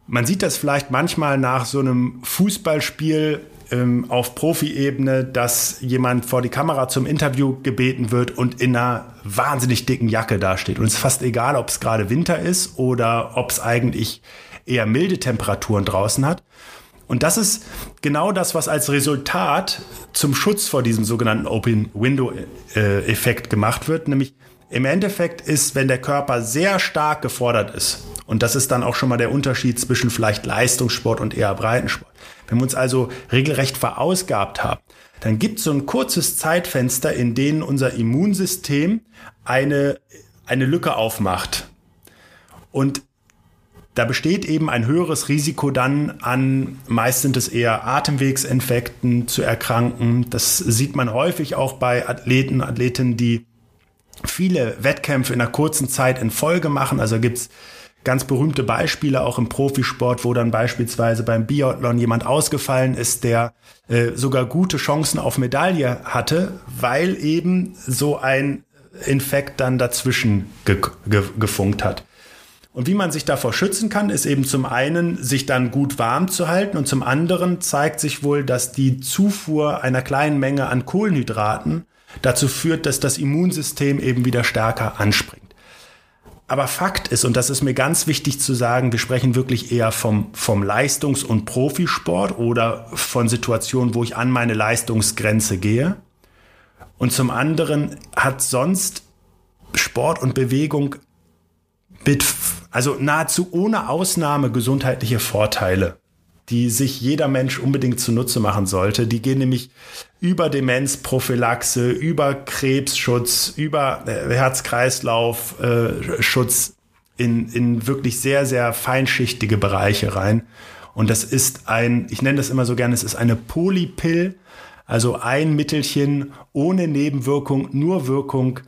man sieht das vielleicht manchmal nach so einem Fußballspiel ähm, auf Profi-Ebene, dass jemand vor die Kamera zum Interview gebeten wird und in einer wahnsinnig dicken Jacke dasteht. Und es ist fast egal, ob es gerade Winter ist oder ob es eigentlich eher milde Temperaturen draußen hat. Und das ist genau das, was als Resultat zum Schutz vor diesem sogenannten Open Window Effekt gemacht wird. Nämlich im Endeffekt ist, wenn der Körper sehr stark gefordert ist, und das ist dann auch schon mal der Unterschied zwischen vielleicht Leistungssport und eher Breitensport. Wenn wir uns also regelrecht verausgabt haben, dann gibt es so ein kurzes Zeitfenster, in dem unser Immunsystem eine, eine Lücke aufmacht. Und da besteht eben ein höheres Risiko dann an, meist sind es eher Atemwegsinfekten zu erkranken. Das sieht man häufig auch bei Athleten, Athletinnen, die viele Wettkämpfe in einer kurzen Zeit in Folge machen. Also gibt's ganz berühmte Beispiele auch im Profisport, wo dann beispielsweise beim Biathlon jemand ausgefallen ist, der äh, sogar gute Chancen auf Medaille hatte, weil eben so ein Infekt dann dazwischen ge ge gefunkt hat. Und wie man sich davor schützen kann, ist eben zum einen, sich dann gut warm zu halten und zum anderen zeigt sich wohl, dass die Zufuhr einer kleinen Menge an Kohlenhydraten dazu führt, dass das Immunsystem eben wieder stärker anspringt. Aber Fakt ist, und das ist mir ganz wichtig zu sagen, wir sprechen wirklich eher vom, vom Leistungs- und Profisport oder von Situationen, wo ich an meine Leistungsgrenze gehe. Und zum anderen hat sonst Sport und Bewegung mit, also nahezu ohne Ausnahme gesundheitliche Vorteile, die sich jeder Mensch unbedingt zunutze machen sollte. Die gehen nämlich über Demenzprophylaxe, über Krebsschutz, über äh, Herz-Kreislauf-Schutz in, in wirklich sehr, sehr feinschichtige Bereiche rein. Und das ist ein, ich nenne das immer so gerne, es ist eine Polypill, also ein Mittelchen ohne Nebenwirkung, nur Wirkung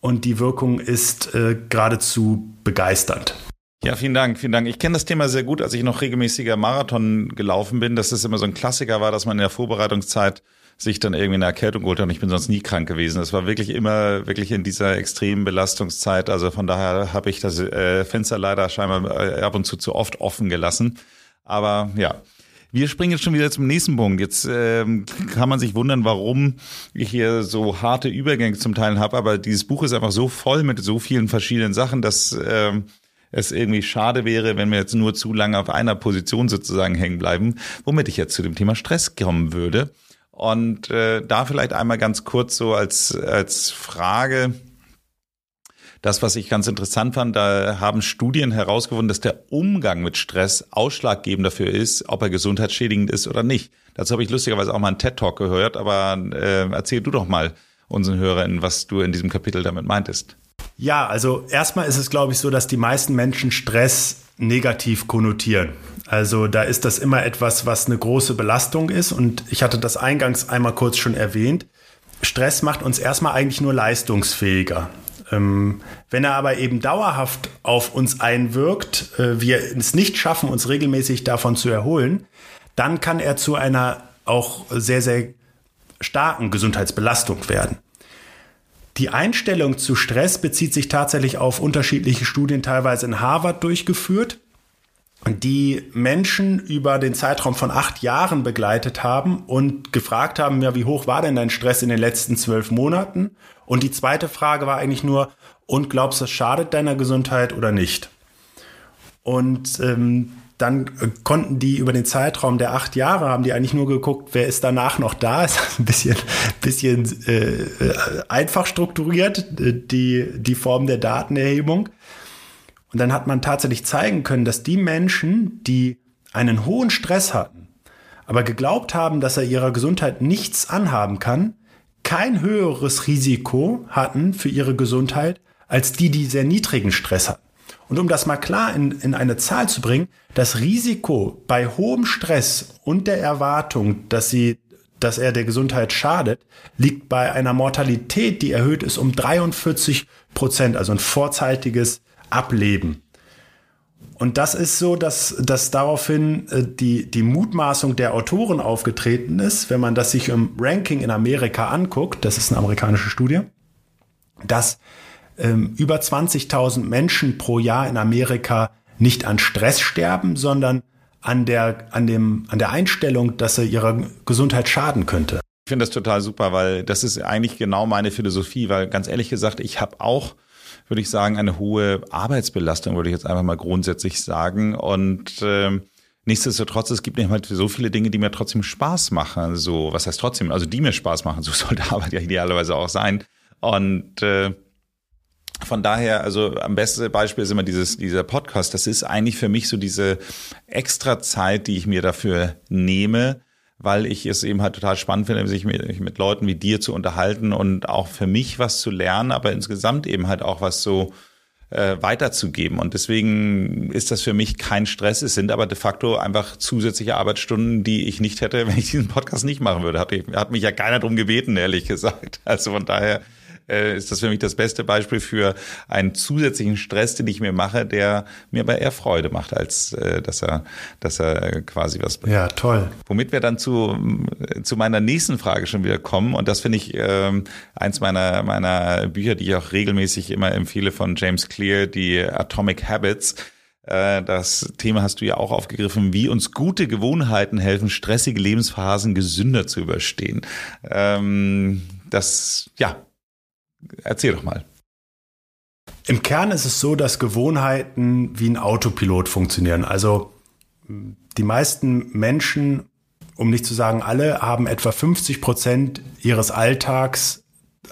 und die Wirkung ist äh, geradezu begeisternd. Ja, vielen Dank, vielen Dank. Ich kenne das Thema sehr gut, als ich noch regelmäßiger Marathon gelaufen bin, dass es immer so ein Klassiker war, dass man in der Vorbereitungszeit sich dann irgendwie eine Erkältung geholt hat und ich bin sonst nie krank gewesen. Das war wirklich immer wirklich in dieser extremen Belastungszeit. Also von daher habe ich das äh, Fenster leider scheinbar äh, ab und zu zu oft offen gelassen. Aber ja, wir springen jetzt schon wieder zum nächsten Punkt. Jetzt ähm, kann man sich wundern, warum ich hier so harte Übergänge zum Teil habe, aber dieses Buch ist einfach so voll mit so vielen verschiedenen Sachen, dass ähm, es irgendwie schade wäre, wenn wir jetzt nur zu lange auf einer Position sozusagen hängen bleiben, womit ich jetzt zu dem Thema Stress kommen würde. Und äh, da vielleicht einmal ganz kurz so als, als Frage, das, was ich ganz interessant fand, da haben Studien herausgefunden, dass der Umgang mit Stress ausschlaggebend dafür ist, ob er gesundheitsschädigend ist oder nicht. Dazu habe ich lustigerweise auch mal einen TED-Talk gehört, aber äh, erzähl du doch mal unseren Hörern, was du in diesem Kapitel damit meintest. Ja, also erstmal ist es, glaube ich, so, dass die meisten Menschen Stress negativ konnotieren. Also da ist das immer etwas, was eine große Belastung ist. Und ich hatte das eingangs einmal kurz schon erwähnt. Stress macht uns erstmal eigentlich nur leistungsfähiger. Ähm, wenn er aber eben dauerhaft auf uns einwirkt, äh, wir es nicht schaffen, uns regelmäßig davon zu erholen, dann kann er zu einer auch sehr, sehr starken Gesundheitsbelastung werden. Die Einstellung zu Stress bezieht sich tatsächlich auf unterschiedliche Studien, teilweise in Harvard durchgeführt, die Menschen über den Zeitraum von acht Jahren begleitet haben und gefragt haben, ja, wie hoch war denn dein Stress in den letzten zwölf Monaten? Und die zweite Frage war eigentlich nur, und glaubst du, es schadet deiner Gesundheit oder nicht? Und ähm, dann äh, konnten die über den Zeitraum der acht Jahre haben die eigentlich nur geguckt, wer ist danach noch da. Ist ein bisschen, bisschen äh, äh, einfach strukturiert, äh, die, die Form der Datenerhebung. Und dann hat man tatsächlich zeigen können, dass die Menschen, die einen hohen Stress hatten, aber geglaubt haben, dass er ihrer Gesundheit nichts anhaben kann, kein höheres Risiko hatten für ihre Gesundheit als die, die sehr niedrigen Stress hatten. Und um das mal klar in, in eine Zahl zu bringen, das Risiko bei hohem Stress und der Erwartung, dass sie dass er der Gesundheit schadet, liegt bei einer Mortalität, die erhöht ist um 43 Prozent, also ein vorzeitiges Ableben. Und das ist so, dass, dass daraufhin äh, die, die Mutmaßung der Autoren aufgetreten ist, wenn man das sich im Ranking in Amerika anguckt, das ist eine amerikanische Studie, dass ähm, über 20.000 Menschen pro Jahr in Amerika nicht an Stress sterben, sondern an der, an dem, an der Einstellung, dass er ihrer Gesundheit schaden könnte. Ich finde das total super, weil das ist eigentlich genau meine Philosophie, weil ganz ehrlich gesagt, ich habe auch würde ich sagen, eine hohe Arbeitsbelastung, würde ich jetzt einfach mal grundsätzlich sagen. Und äh, nichtsdestotrotz, es gibt nicht mal so viele Dinge, die mir trotzdem Spaß machen. So, was heißt trotzdem? Also die mir Spaß machen. So sollte Arbeit ja idealerweise auch sein. Und äh, von daher, also am besten Beispiel ist immer dieses, dieser Podcast. Das ist eigentlich für mich so diese extra Zeit, die ich mir dafür nehme, weil ich es eben halt total spannend finde, sich mit, mit Leuten wie dir zu unterhalten und auch für mich was zu lernen, aber insgesamt eben halt auch was so äh, weiterzugeben. Und deswegen ist das für mich kein Stress. Es sind aber de facto einfach zusätzliche Arbeitsstunden, die ich nicht hätte, wenn ich diesen Podcast nicht machen würde. Hat, hat mich ja keiner drum gebeten, ehrlich gesagt. Also von daher äh, ist das für mich das beste Beispiel für einen zusätzlichen Stress, den ich mir mache, der mir aber eher Freude macht, als äh, dass er, dass er quasi was. Ja, toll. Womit wir dann zu, zu meiner nächsten Frage schon wieder kommen. Und das finde ich ähm, eins meiner, meiner Bücher, die ich auch regelmäßig immer empfehle von James Clear, die Atomic Habits. Äh, das Thema hast du ja auch aufgegriffen, wie uns gute Gewohnheiten helfen, stressige Lebensphasen gesünder zu überstehen. Ähm, das, ja, Erzähl doch mal. Im Kern ist es so, dass Gewohnheiten wie ein Autopilot funktionieren. Also die meisten Menschen, um nicht zu sagen alle, haben etwa 50 Prozent ihres Alltags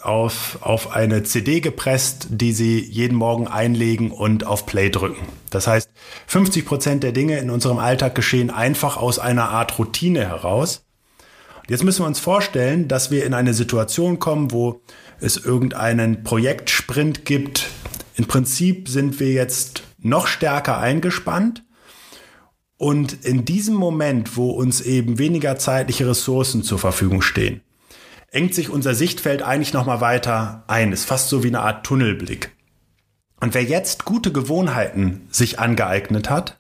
auf, auf eine CD gepresst, die sie jeden Morgen einlegen und auf Play drücken. Das heißt, 50 Prozent der Dinge in unserem Alltag geschehen einfach aus einer Art Routine heraus. Jetzt müssen wir uns vorstellen, dass wir in eine Situation kommen, wo es irgendeinen Projektsprint gibt. Im Prinzip sind wir jetzt noch stärker eingespannt. Und in diesem Moment, wo uns eben weniger zeitliche Ressourcen zur Verfügung stehen, engt sich unser Sichtfeld eigentlich nochmal weiter ein. Ist fast so wie eine Art Tunnelblick. Und wer jetzt gute Gewohnheiten sich angeeignet hat,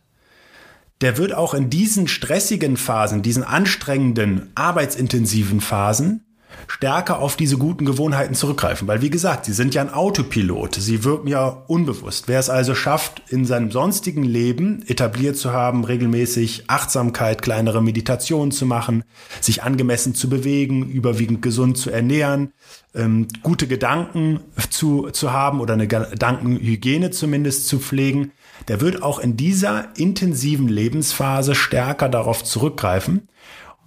der wird auch in diesen stressigen Phasen, diesen anstrengenden, arbeitsintensiven Phasen stärker auf diese guten Gewohnheiten zurückgreifen. Weil, wie gesagt, sie sind ja ein Autopilot. Sie wirken ja unbewusst. Wer es also schafft, in seinem sonstigen Leben etabliert zu haben, regelmäßig Achtsamkeit, kleinere Meditationen zu machen, sich angemessen zu bewegen, überwiegend gesund zu ernähren, ähm, gute Gedanken zu, zu haben oder eine Gedankenhygiene zumindest zu pflegen, der wird auch in dieser intensiven Lebensphase stärker darauf zurückgreifen.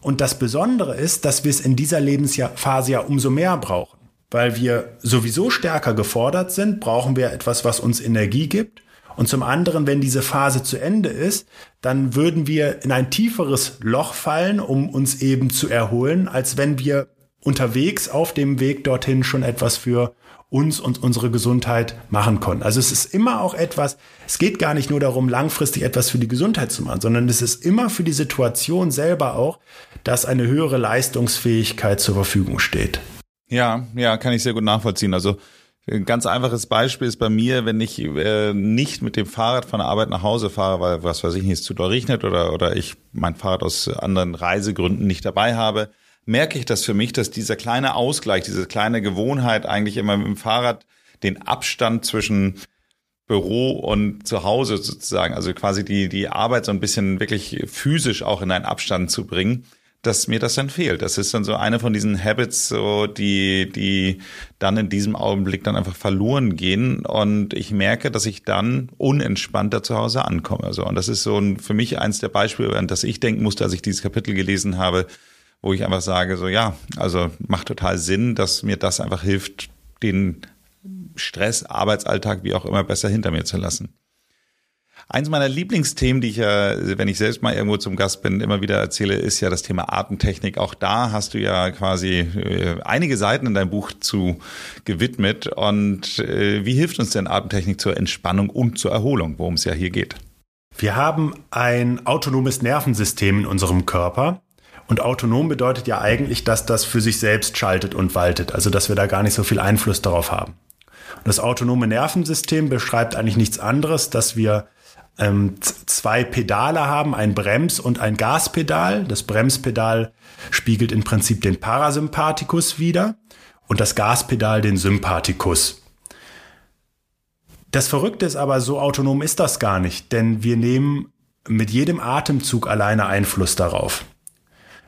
Und das Besondere ist, dass wir es in dieser Lebensphase ja umso mehr brauchen. Weil wir sowieso stärker gefordert sind, brauchen wir etwas, was uns Energie gibt. Und zum anderen, wenn diese Phase zu Ende ist, dann würden wir in ein tieferes Loch fallen, um uns eben zu erholen, als wenn wir unterwegs auf dem Weg dorthin schon etwas für uns und unsere Gesundheit machen konnten. Also es ist immer auch etwas, es geht gar nicht nur darum, langfristig etwas für die Gesundheit zu machen, sondern es ist immer für die Situation selber auch, dass eine höhere Leistungsfähigkeit zur Verfügung steht. Ja, ja, kann ich sehr gut nachvollziehen. Also ein ganz einfaches Beispiel ist bei mir, wenn ich äh, nicht mit dem Fahrrad von der Arbeit nach Hause fahre, weil was weiß ich nicht, es zu doll regnet oder, oder ich mein Fahrrad aus anderen Reisegründen nicht dabei habe, merke ich das für mich, dass dieser kleine Ausgleich, diese kleine Gewohnheit eigentlich immer mit dem Fahrrad den Abstand zwischen Büro und zu Hause sozusagen, also quasi die, die Arbeit so ein bisschen wirklich physisch auch in einen Abstand zu bringen, dass mir das dann fehlt. Das ist dann so eine von diesen Habits, so die, die dann in diesem Augenblick dann einfach verloren gehen. Und ich merke, dass ich dann unentspannter zu Hause ankomme. Also, und das ist so ein, für mich eins der Beispiele, an das ich denken musste, als ich dieses Kapitel gelesen habe, wo ich einfach sage, so ja, also macht total Sinn, dass mir das einfach hilft, den Stress, Arbeitsalltag, wie auch immer, besser hinter mir zu lassen. Eins meiner Lieblingsthemen, die ich ja, wenn ich selbst mal irgendwo zum Gast bin, immer wieder erzähle, ist ja das Thema Atemtechnik. Auch da hast du ja quasi äh, einige Seiten in deinem Buch zu gewidmet. Und äh, wie hilft uns denn Atemtechnik zur Entspannung und zur Erholung, worum es ja hier geht? Wir haben ein autonomes Nervensystem in unserem Körper, und autonom bedeutet ja eigentlich, dass das für sich selbst schaltet und waltet, also dass wir da gar nicht so viel Einfluss darauf haben. Und das autonome Nervensystem beschreibt eigentlich nichts anderes, dass wir ähm, zwei Pedale haben, ein Brems- und ein Gaspedal. Das Bremspedal spiegelt im Prinzip den Parasympathikus wider und das Gaspedal den Sympathikus. Das Verrückte ist aber, so autonom ist das gar nicht, denn wir nehmen mit jedem Atemzug alleine Einfluss darauf.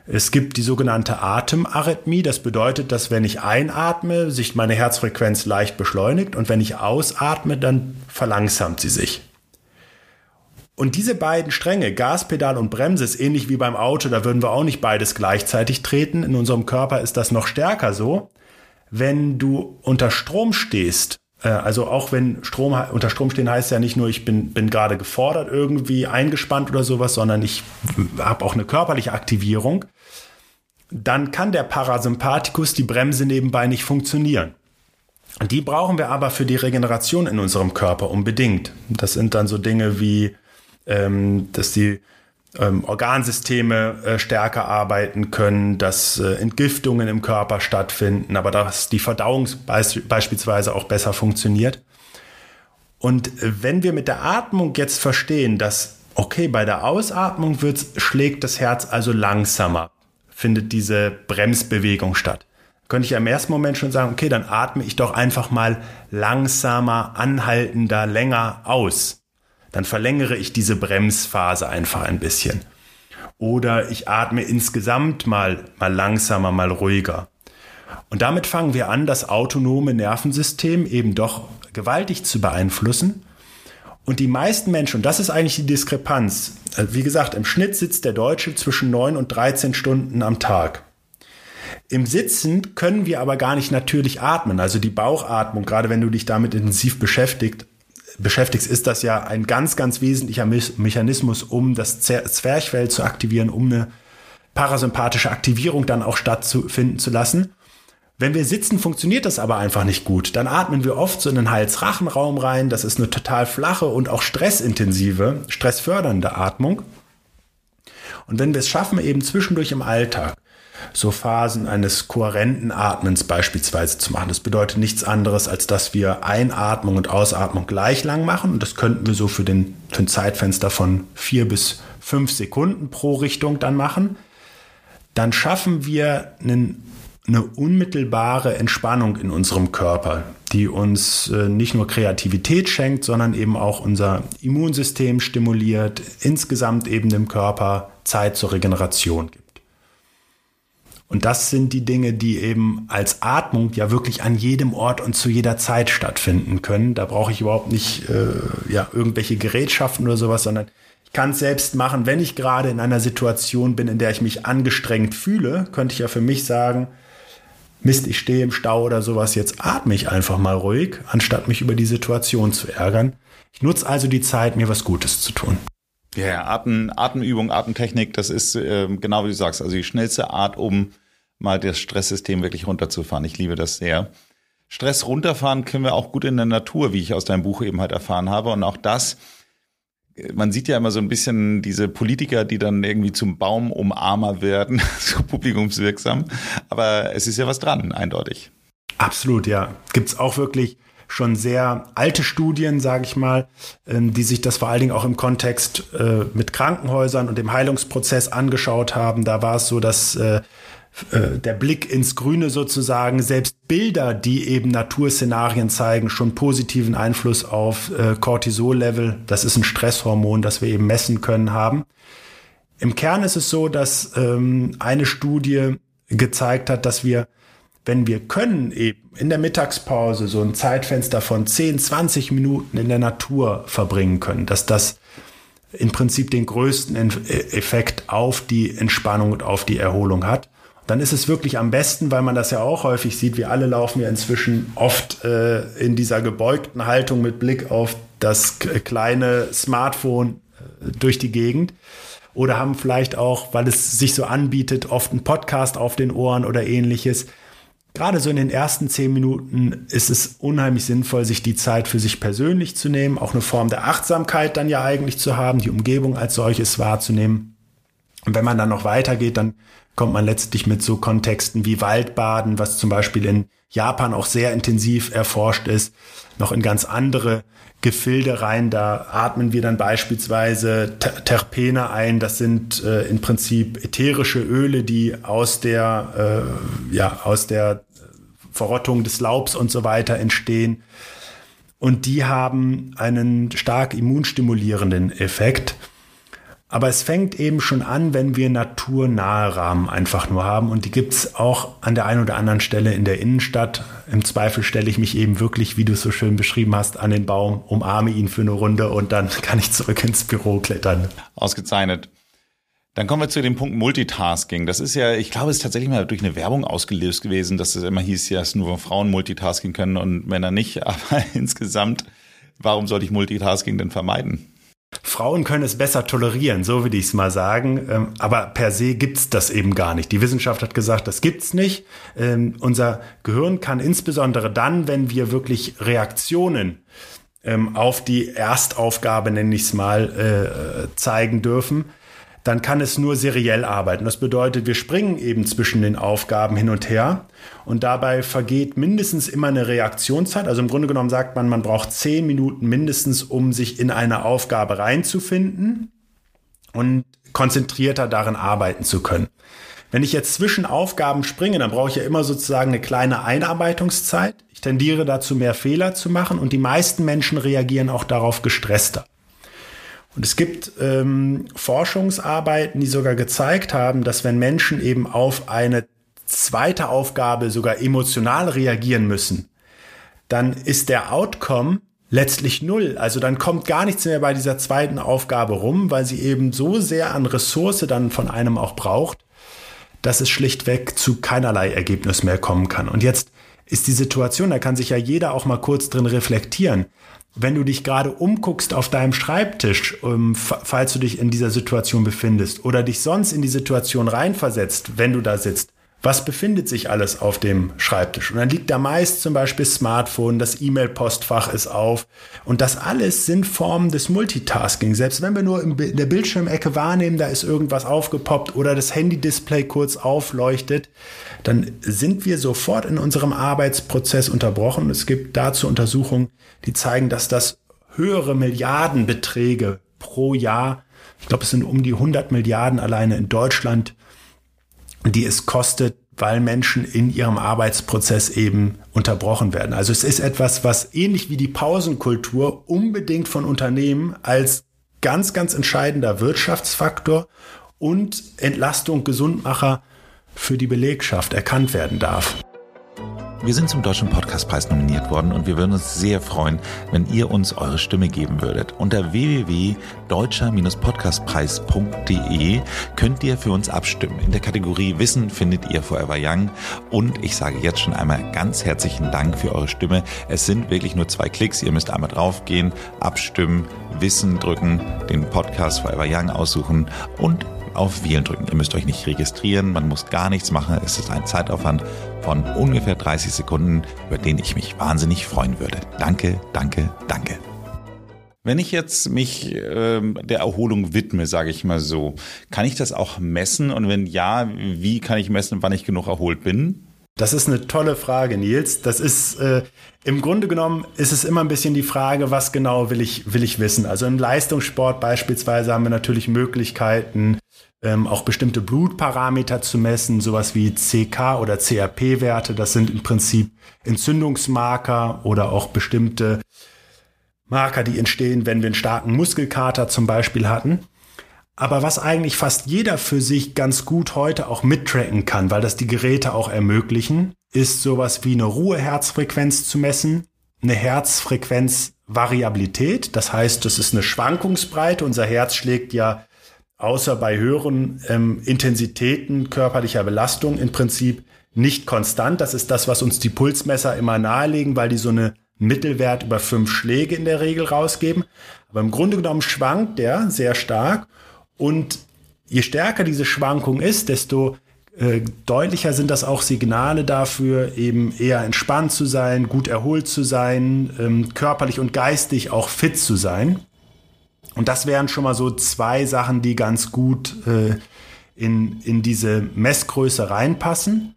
Es gibt die sogenannte Atemarrhythmie. Das bedeutet, dass wenn ich einatme, sich meine Herzfrequenz leicht beschleunigt und wenn ich ausatme, dann verlangsamt sie sich. Und diese beiden Stränge, Gaspedal und Bremse, ist ähnlich wie beim Auto, da würden wir auch nicht beides gleichzeitig treten. In unserem Körper ist das noch stärker so. Wenn du unter Strom stehst, äh, also auch wenn Strom unter Strom stehen heißt ja nicht nur, ich bin, bin gerade gefordert, irgendwie eingespannt oder sowas, sondern ich habe auch eine körperliche Aktivierung, dann kann der Parasympathikus, die Bremse nebenbei nicht funktionieren. Die brauchen wir aber für die Regeneration in unserem Körper unbedingt. Das sind dann so Dinge wie, ähm, dass die ähm, Organsysteme äh, stärker arbeiten können, dass äh, Entgiftungen im Körper stattfinden, aber dass die Verdauung beisp beispielsweise auch besser funktioniert. Und äh, wenn wir mit der Atmung jetzt verstehen, dass, okay, bei der Ausatmung schlägt das Herz also langsamer, findet diese Bremsbewegung statt. Könnte ich im ersten Moment schon sagen, okay, dann atme ich doch einfach mal langsamer, anhaltender, länger aus dann verlängere ich diese Bremsphase einfach ein bisschen. Oder ich atme insgesamt mal, mal langsamer, mal ruhiger. Und damit fangen wir an, das autonome Nervensystem eben doch gewaltig zu beeinflussen. Und die meisten Menschen, und das ist eigentlich die Diskrepanz, äh, wie gesagt, im Schnitt sitzt der Deutsche zwischen 9 und 13 Stunden am Tag. Im Sitzen können wir aber gar nicht natürlich atmen. Also die Bauchatmung, gerade wenn du dich damit intensiv beschäftigt, beschäftigst, ist das ja ein ganz, ganz wesentlicher Mechanismus, um das Zwerchfell zu aktivieren, um eine parasympathische Aktivierung dann auch stattfinden zu lassen. Wenn wir sitzen, funktioniert das aber einfach nicht gut. Dann atmen wir oft so in den Hals-Rachenraum rein. Das ist eine total flache und auch stressintensive, stressfördernde Atmung. Und wenn wir es schaffen, eben zwischendurch im Alltag so Phasen eines kohärenten Atmens beispielsweise zu machen. Das bedeutet nichts anderes, als dass wir Einatmung und Ausatmung gleich lang machen. Und das könnten wir so für, den, für ein Zeitfenster von vier bis fünf Sekunden pro Richtung dann machen. Dann schaffen wir einen, eine unmittelbare Entspannung in unserem Körper, die uns äh, nicht nur Kreativität schenkt, sondern eben auch unser Immunsystem stimuliert, insgesamt eben dem Körper Zeit zur Regeneration gibt. Und das sind die Dinge, die eben als Atmung ja wirklich an jedem Ort und zu jeder Zeit stattfinden können. Da brauche ich überhaupt nicht äh, ja, irgendwelche Gerätschaften oder sowas, sondern ich kann es selbst machen. Wenn ich gerade in einer Situation bin, in der ich mich angestrengt fühle, könnte ich ja für mich sagen, Mist, ich stehe im Stau oder sowas, jetzt atme ich einfach mal ruhig, anstatt mich über die Situation zu ärgern. Ich nutze also die Zeit, mir was Gutes zu tun. Ja, Atem, Atemübung, Atemtechnik, das ist äh, genau wie du sagst, also die schnellste Art, um mal das Stresssystem wirklich runterzufahren. Ich liebe das sehr. Stress runterfahren können wir auch gut in der Natur, wie ich aus deinem Buch eben halt erfahren habe. Und auch das, man sieht ja immer so ein bisschen diese Politiker, die dann irgendwie zum Baumumarmer werden, so publikumswirksam. Aber es ist ja was dran, eindeutig. Absolut, ja. Gibt's auch wirklich schon sehr alte Studien, sage ich mal, ähm, die sich das vor allen Dingen auch im Kontext äh, mit Krankenhäusern und dem Heilungsprozess angeschaut haben. Da war es so, dass äh, der Blick ins Grüne sozusagen, selbst Bilder, die eben Naturszenarien zeigen, schon positiven Einfluss auf äh, Cortisol-Level, das ist ein Stresshormon, das wir eben messen können, haben. Im Kern ist es so, dass ähm, eine Studie gezeigt hat, dass wir, wenn wir können, eben in der Mittagspause so ein Zeitfenster von 10, 20 Minuten in der Natur verbringen können, dass das im Prinzip den größten Effekt auf die Entspannung und auf die Erholung hat dann ist es wirklich am besten, weil man das ja auch häufig sieht. Wir alle laufen ja inzwischen oft äh, in dieser gebeugten Haltung mit Blick auf das kleine Smartphone äh, durch die Gegend. Oder haben vielleicht auch, weil es sich so anbietet, oft einen Podcast auf den Ohren oder ähnliches. Gerade so in den ersten zehn Minuten ist es unheimlich sinnvoll, sich die Zeit für sich persönlich zu nehmen, auch eine Form der Achtsamkeit dann ja eigentlich zu haben, die Umgebung als solches wahrzunehmen. Und wenn man dann noch weitergeht, dann kommt man letztlich mit so Kontexten wie Waldbaden, was zum Beispiel in Japan auch sehr intensiv erforscht ist, noch in ganz andere Gefilde rein. Da atmen wir dann beispielsweise Terpene ein. Das sind äh, im Prinzip ätherische Öle, die aus der, äh, ja, aus der Verrottung des Laubs und so weiter entstehen. Und die haben einen stark immunstimulierenden Effekt. Aber es fängt eben schon an, wenn wir naturnahe Rahmen einfach nur haben. Und die gibt's auch an der einen oder anderen Stelle in der Innenstadt. Im Zweifel stelle ich mich eben wirklich, wie du es so schön beschrieben hast, an den Baum, umarme ihn für eine Runde und dann kann ich zurück ins Büro klettern. Ausgezeichnet. Dann kommen wir zu dem Punkt Multitasking. Das ist ja, ich glaube, es ist tatsächlich mal durch eine Werbung ausgelöst gewesen, dass es immer hieß, ja, dass nur Frauen Multitasking können und Männer nicht. Aber insgesamt, warum sollte ich Multitasking denn vermeiden? Frauen können es besser tolerieren, so würde ich es mal sagen. Ähm, aber per se gibt's das eben gar nicht. Die Wissenschaft hat gesagt, das gibt's nicht. Ähm, unser Gehirn kann insbesondere dann, wenn wir wirklich Reaktionen ähm, auf die Erstaufgabe, nenne ich es mal, äh, zeigen dürfen, dann kann es nur seriell arbeiten. Das bedeutet, wir springen eben zwischen den Aufgaben hin und her und dabei vergeht mindestens immer eine Reaktionszeit. Also im Grunde genommen sagt man, man braucht zehn Minuten mindestens, um sich in eine Aufgabe reinzufinden und konzentrierter darin arbeiten zu können. Wenn ich jetzt zwischen Aufgaben springe, dann brauche ich ja immer sozusagen eine kleine Einarbeitungszeit. Ich tendiere dazu, mehr Fehler zu machen und die meisten Menschen reagieren auch darauf gestresster. Und es gibt ähm, Forschungsarbeiten, die sogar gezeigt haben, dass wenn Menschen eben auf eine zweite Aufgabe sogar emotional reagieren müssen, dann ist der Outcome letztlich null. Also dann kommt gar nichts mehr bei dieser zweiten Aufgabe rum, weil sie eben so sehr an Ressource dann von einem auch braucht, dass es schlichtweg zu keinerlei Ergebnis mehr kommen kann. Und jetzt ist die Situation, da kann sich ja jeder auch mal kurz drin reflektieren wenn du dich gerade umguckst auf deinem Schreibtisch, ähm, falls du dich in dieser Situation befindest oder dich sonst in die Situation reinversetzt, wenn du da sitzt, was befindet sich alles auf dem Schreibtisch? Und dann liegt da meist zum Beispiel Smartphone, das E-Mail-Postfach ist auf. Und das alles sind Formen des Multitasking. Selbst wenn wir nur in der Bildschirmecke wahrnehmen, da ist irgendwas aufgepoppt oder das Handy-Display kurz aufleuchtet, dann sind wir sofort in unserem Arbeitsprozess unterbrochen. Es gibt dazu Untersuchungen, die zeigen, dass das höhere Milliardenbeträge pro Jahr, ich glaube, es sind um die 100 Milliarden alleine in Deutschland, die es kostet, weil Menschen in ihrem Arbeitsprozess eben unterbrochen werden. Also es ist etwas, was ähnlich wie die Pausenkultur unbedingt von Unternehmen als ganz, ganz entscheidender Wirtschaftsfaktor und Entlastung, Gesundmacher für die Belegschaft erkannt werden darf. Wir sind zum Deutschen Podcastpreis nominiert worden und wir würden uns sehr freuen, wenn ihr uns eure Stimme geben würdet. Unter www.deutscher-podcastpreis.de könnt ihr für uns abstimmen. In der Kategorie Wissen findet ihr Forever Young und ich sage jetzt schon einmal ganz herzlichen Dank für eure Stimme. Es sind wirklich nur zwei Klicks. Ihr müsst einmal draufgehen, abstimmen, Wissen drücken, den Podcast Forever Young aussuchen und auf Wählen drücken. Ihr müsst euch nicht registrieren, man muss gar nichts machen. Es ist ein Zeitaufwand von ungefähr 30 Sekunden, über den ich mich wahnsinnig freuen würde. Danke, danke, danke. Wenn ich jetzt mich ähm, der Erholung widme, sage ich mal so, kann ich das auch messen? Und wenn ja, wie kann ich messen, wann ich genug erholt bin? Das ist eine tolle Frage, Nils. Das ist äh, im Grunde genommen ist es immer ein bisschen die Frage, was genau will ich will ich wissen. Also im Leistungssport beispielsweise haben wir natürlich Möglichkeiten, ähm, auch bestimmte Blutparameter zu messen, sowas wie CK oder CRP-Werte. Das sind im Prinzip Entzündungsmarker oder auch bestimmte Marker, die entstehen, wenn wir einen starken Muskelkater zum Beispiel hatten. Aber was eigentlich fast jeder für sich ganz gut heute auch mittracken kann, weil das die Geräte auch ermöglichen, ist sowas wie eine Ruheherzfrequenz zu messen, eine Herzfrequenzvariabilität. Das heißt, das ist eine Schwankungsbreite. Unser Herz schlägt ja außer bei höheren ähm, Intensitäten körperlicher Belastung im Prinzip nicht konstant. Das ist das, was uns die Pulsmesser immer nahelegen, weil die so eine Mittelwert über fünf Schläge in der Regel rausgeben. Aber im Grunde genommen schwankt der sehr stark und je stärker diese Schwankung ist, desto äh, deutlicher sind das auch Signale dafür, eben eher entspannt zu sein, gut erholt zu sein, ähm, körperlich und geistig auch fit zu sein. Und das wären schon mal so zwei Sachen, die ganz gut äh, in, in diese Messgröße reinpassen.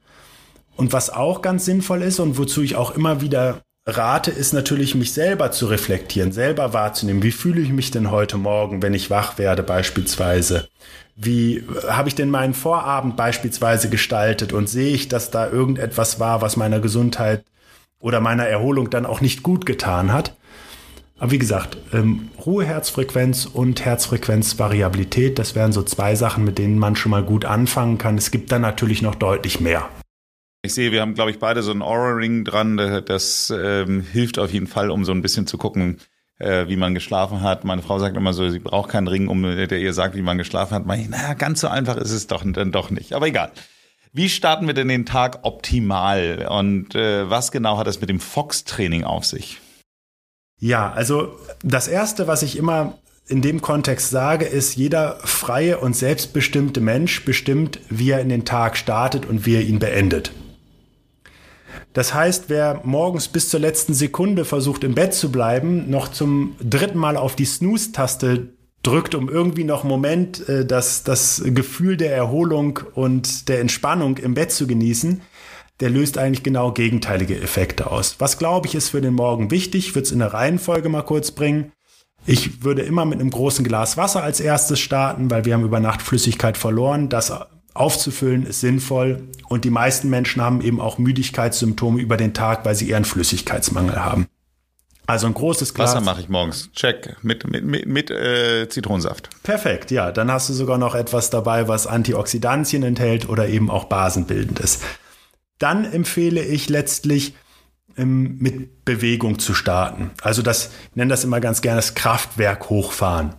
Und was auch ganz sinnvoll ist und wozu ich auch immer wieder rate, ist natürlich, mich selber zu reflektieren, selber wahrzunehmen. Wie fühle ich mich denn heute Morgen, wenn ich wach werde beispielsweise? Wie habe ich denn meinen Vorabend beispielsweise gestaltet und sehe ich, dass da irgendetwas war, was meiner Gesundheit oder meiner Erholung dann auch nicht gut getan hat? Aber wie gesagt, ähm, Ruheherzfrequenz und Herzfrequenzvariabilität, das wären so zwei Sachen, mit denen man schon mal gut anfangen kann. Es gibt dann natürlich noch deutlich mehr. Ich sehe, wir haben, glaube ich, beide so einen Aura-Ring dran. Das ähm, hilft auf jeden Fall, um so ein bisschen zu gucken, äh, wie man geschlafen hat. Meine Frau sagt immer so, sie braucht keinen Ring, um der ihr sagt, wie man geschlafen hat. Ich, naja, ganz so einfach ist es doch dann doch nicht. Aber egal. Wie starten wir denn den Tag optimal? Und äh, was genau hat es mit dem Fox-Training auf sich? Ja, also das Erste, was ich immer in dem Kontext sage, ist, jeder freie und selbstbestimmte Mensch bestimmt, wie er in den Tag startet und wie er ihn beendet. Das heißt, wer morgens bis zur letzten Sekunde versucht, im Bett zu bleiben, noch zum dritten Mal auf die Snooze-Taste drückt, um irgendwie noch einen Moment äh, das, das Gefühl der Erholung und der Entspannung im Bett zu genießen, der löst eigentlich genau gegenteilige Effekte aus. Was glaube ich ist für den Morgen wichtig? Ich würde es in der Reihenfolge mal kurz bringen. Ich würde immer mit einem großen Glas Wasser als erstes starten, weil wir haben über Nacht Flüssigkeit verloren. Das aufzufüllen ist sinnvoll. Und die meisten Menschen haben eben auch Müdigkeitssymptome über den Tag, weil sie eher einen Flüssigkeitsmangel haben. Also ein großes Glas. Wasser mache ich morgens. Check. Mit, mit, mit, mit äh, Zitronensaft. Perfekt, ja. Dann hast du sogar noch etwas dabei, was Antioxidantien enthält oder eben auch basenbildend ist. Dann empfehle ich letztlich ähm, mit Bewegung zu starten. Also das, ich nenne das immer ganz gerne das Kraftwerk hochfahren.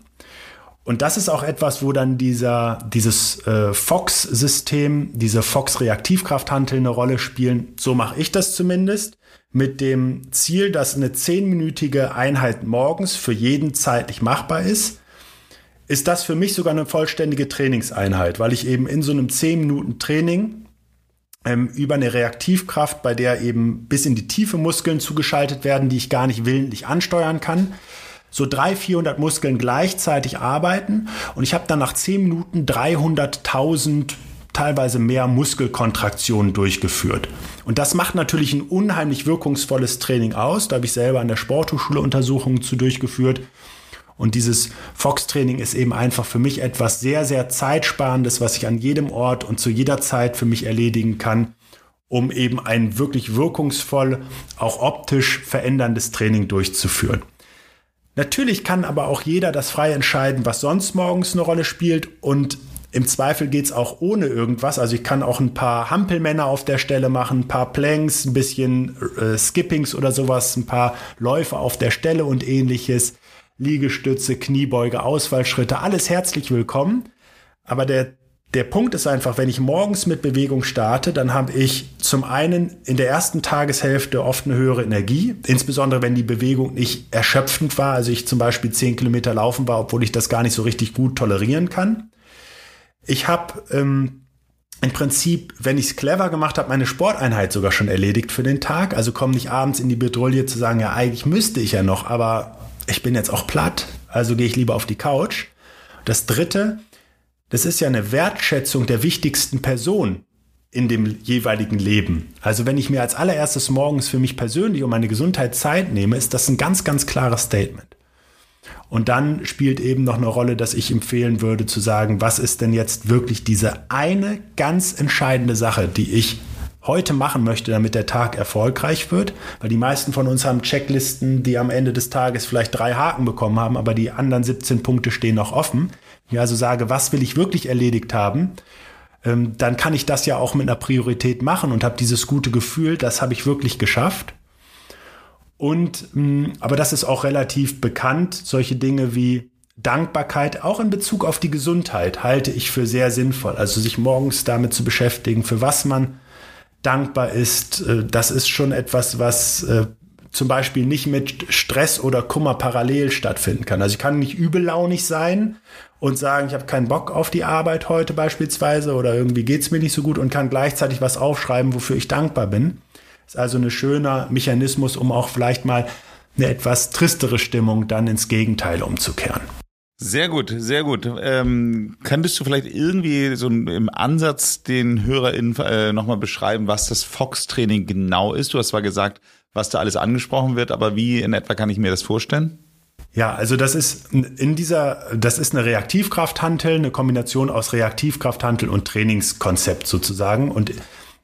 Und das ist auch etwas, wo dann dieser, dieses äh, Fox-System, diese Fox-Reaktivkrafthantel eine Rolle spielen. So mache ich das zumindest. Mit dem Ziel, dass eine zehnminütige Einheit morgens für jeden zeitlich machbar ist, ist das für mich sogar eine vollständige Trainingseinheit, weil ich eben in so einem zehn Minuten Training über eine Reaktivkraft, bei der eben bis in die tiefe Muskeln zugeschaltet werden, die ich gar nicht willentlich ansteuern kann. So 300, 400 Muskeln gleichzeitig arbeiten und ich habe dann nach 10 Minuten 300.000 teilweise mehr Muskelkontraktionen durchgeführt. Und das macht natürlich ein unheimlich wirkungsvolles Training aus. Da habe ich selber an der Sporthochschule Untersuchungen zu durchgeführt. Und dieses Fox-Training ist eben einfach für mich etwas sehr, sehr zeitsparendes, was ich an jedem Ort und zu jeder Zeit für mich erledigen kann, um eben ein wirklich wirkungsvoll, auch optisch veränderndes Training durchzuführen. Natürlich kann aber auch jeder das frei entscheiden, was sonst morgens eine Rolle spielt und im Zweifel geht's auch ohne irgendwas. Also ich kann auch ein paar Hampelmänner auf der Stelle machen, ein paar Planks, ein bisschen äh, Skippings oder sowas, ein paar Läufe auf der Stelle und ähnliches. Liegestütze, Kniebeuge, Ausfallschritte, alles herzlich willkommen. Aber der, der Punkt ist einfach, wenn ich morgens mit Bewegung starte, dann habe ich zum einen in der ersten Tageshälfte oft eine höhere Energie, insbesondere wenn die Bewegung nicht erschöpfend war, also ich zum Beispiel zehn Kilometer laufen war, obwohl ich das gar nicht so richtig gut tolerieren kann. Ich habe ähm, im Prinzip, wenn ich es clever gemacht habe, meine Sporteinheit sogar schon erledigt für den Tag. Also komme nicht abends in die Bedrohung zu sagen, ja, eigentlich müsste ich ja noch, aber ich bin jetzt auch platt, also gehe ich lieber auf die Couch. Das dritte, das ist ja eine Wertschätzung der wichtigsten Person in dem jeweiligen Leben. Also wenn ich mir als allererstes morgens für mich persönlich um meine Gesundheit Zeit nehme, ist das ein ganz, ganz klares Statement. Und dann spielt eben noch eine Rolle, dass ich empfehlen würde zu sagen, was ist denn jetzt wirklich diese eine ganz entscheidende Sache, die ich heute machen möchte, damit der Tag erfolgreich wird. Weil die meisten von uns haben Checklisten, die am Ende des Tages vielleicht drei Haken bekommen haben, aber die anderen 17 Punkte stehen noch offen. Ich also sage, was will ich wirklich erledigt haben? Ähm, dann kann ich das ja auch mit einer Priorität machen und habe dieses gute Gefühl, das habe ich wirklich geschafft. Und, mh, aber das ist auch relativ bekannt, solche Dinge wie Dankbarkeit, auch in Bezug auf die Gesundheit, halte ich für sehr sinnvoll. Also sich morgens damit zu beschäftigen, für was man dankbar ist. Äh, das ist schon etwas, was äh, zum Beispiel nicht mit Stress oder Kummer parallel stattfinden kann. Also ich kann nicht übellaunig sein und sagen, ich habe keinen Bock auf die Arbeit heute beispielsweise oder irgendwie geht's mir nicht so gut und kann gleichzeitig was aufschreiben, wofür ich dankbar bin. Ist also ein schöner Mechanismus, um auch vielleicht mal eine etwas tristere Stimmung dann ins Gegenteil umzukehren. Sehr gut, sehr gut. Ähm, könntest du vielleicht irgendwie so im Ansatz den HörerInnen äh, nochmal beschreiben, was das Fox-Training genau ist? Du hast zwar gesagt, was da alles angesprochen wird, aber wie in etwa kann ich mir das vorstellen? Ja, also das ist in dieser, das ist eine Reaktivkrafthantel, eine Kombination aus Reaktivkrafthantel und Trainingskonzept sozusagen. Und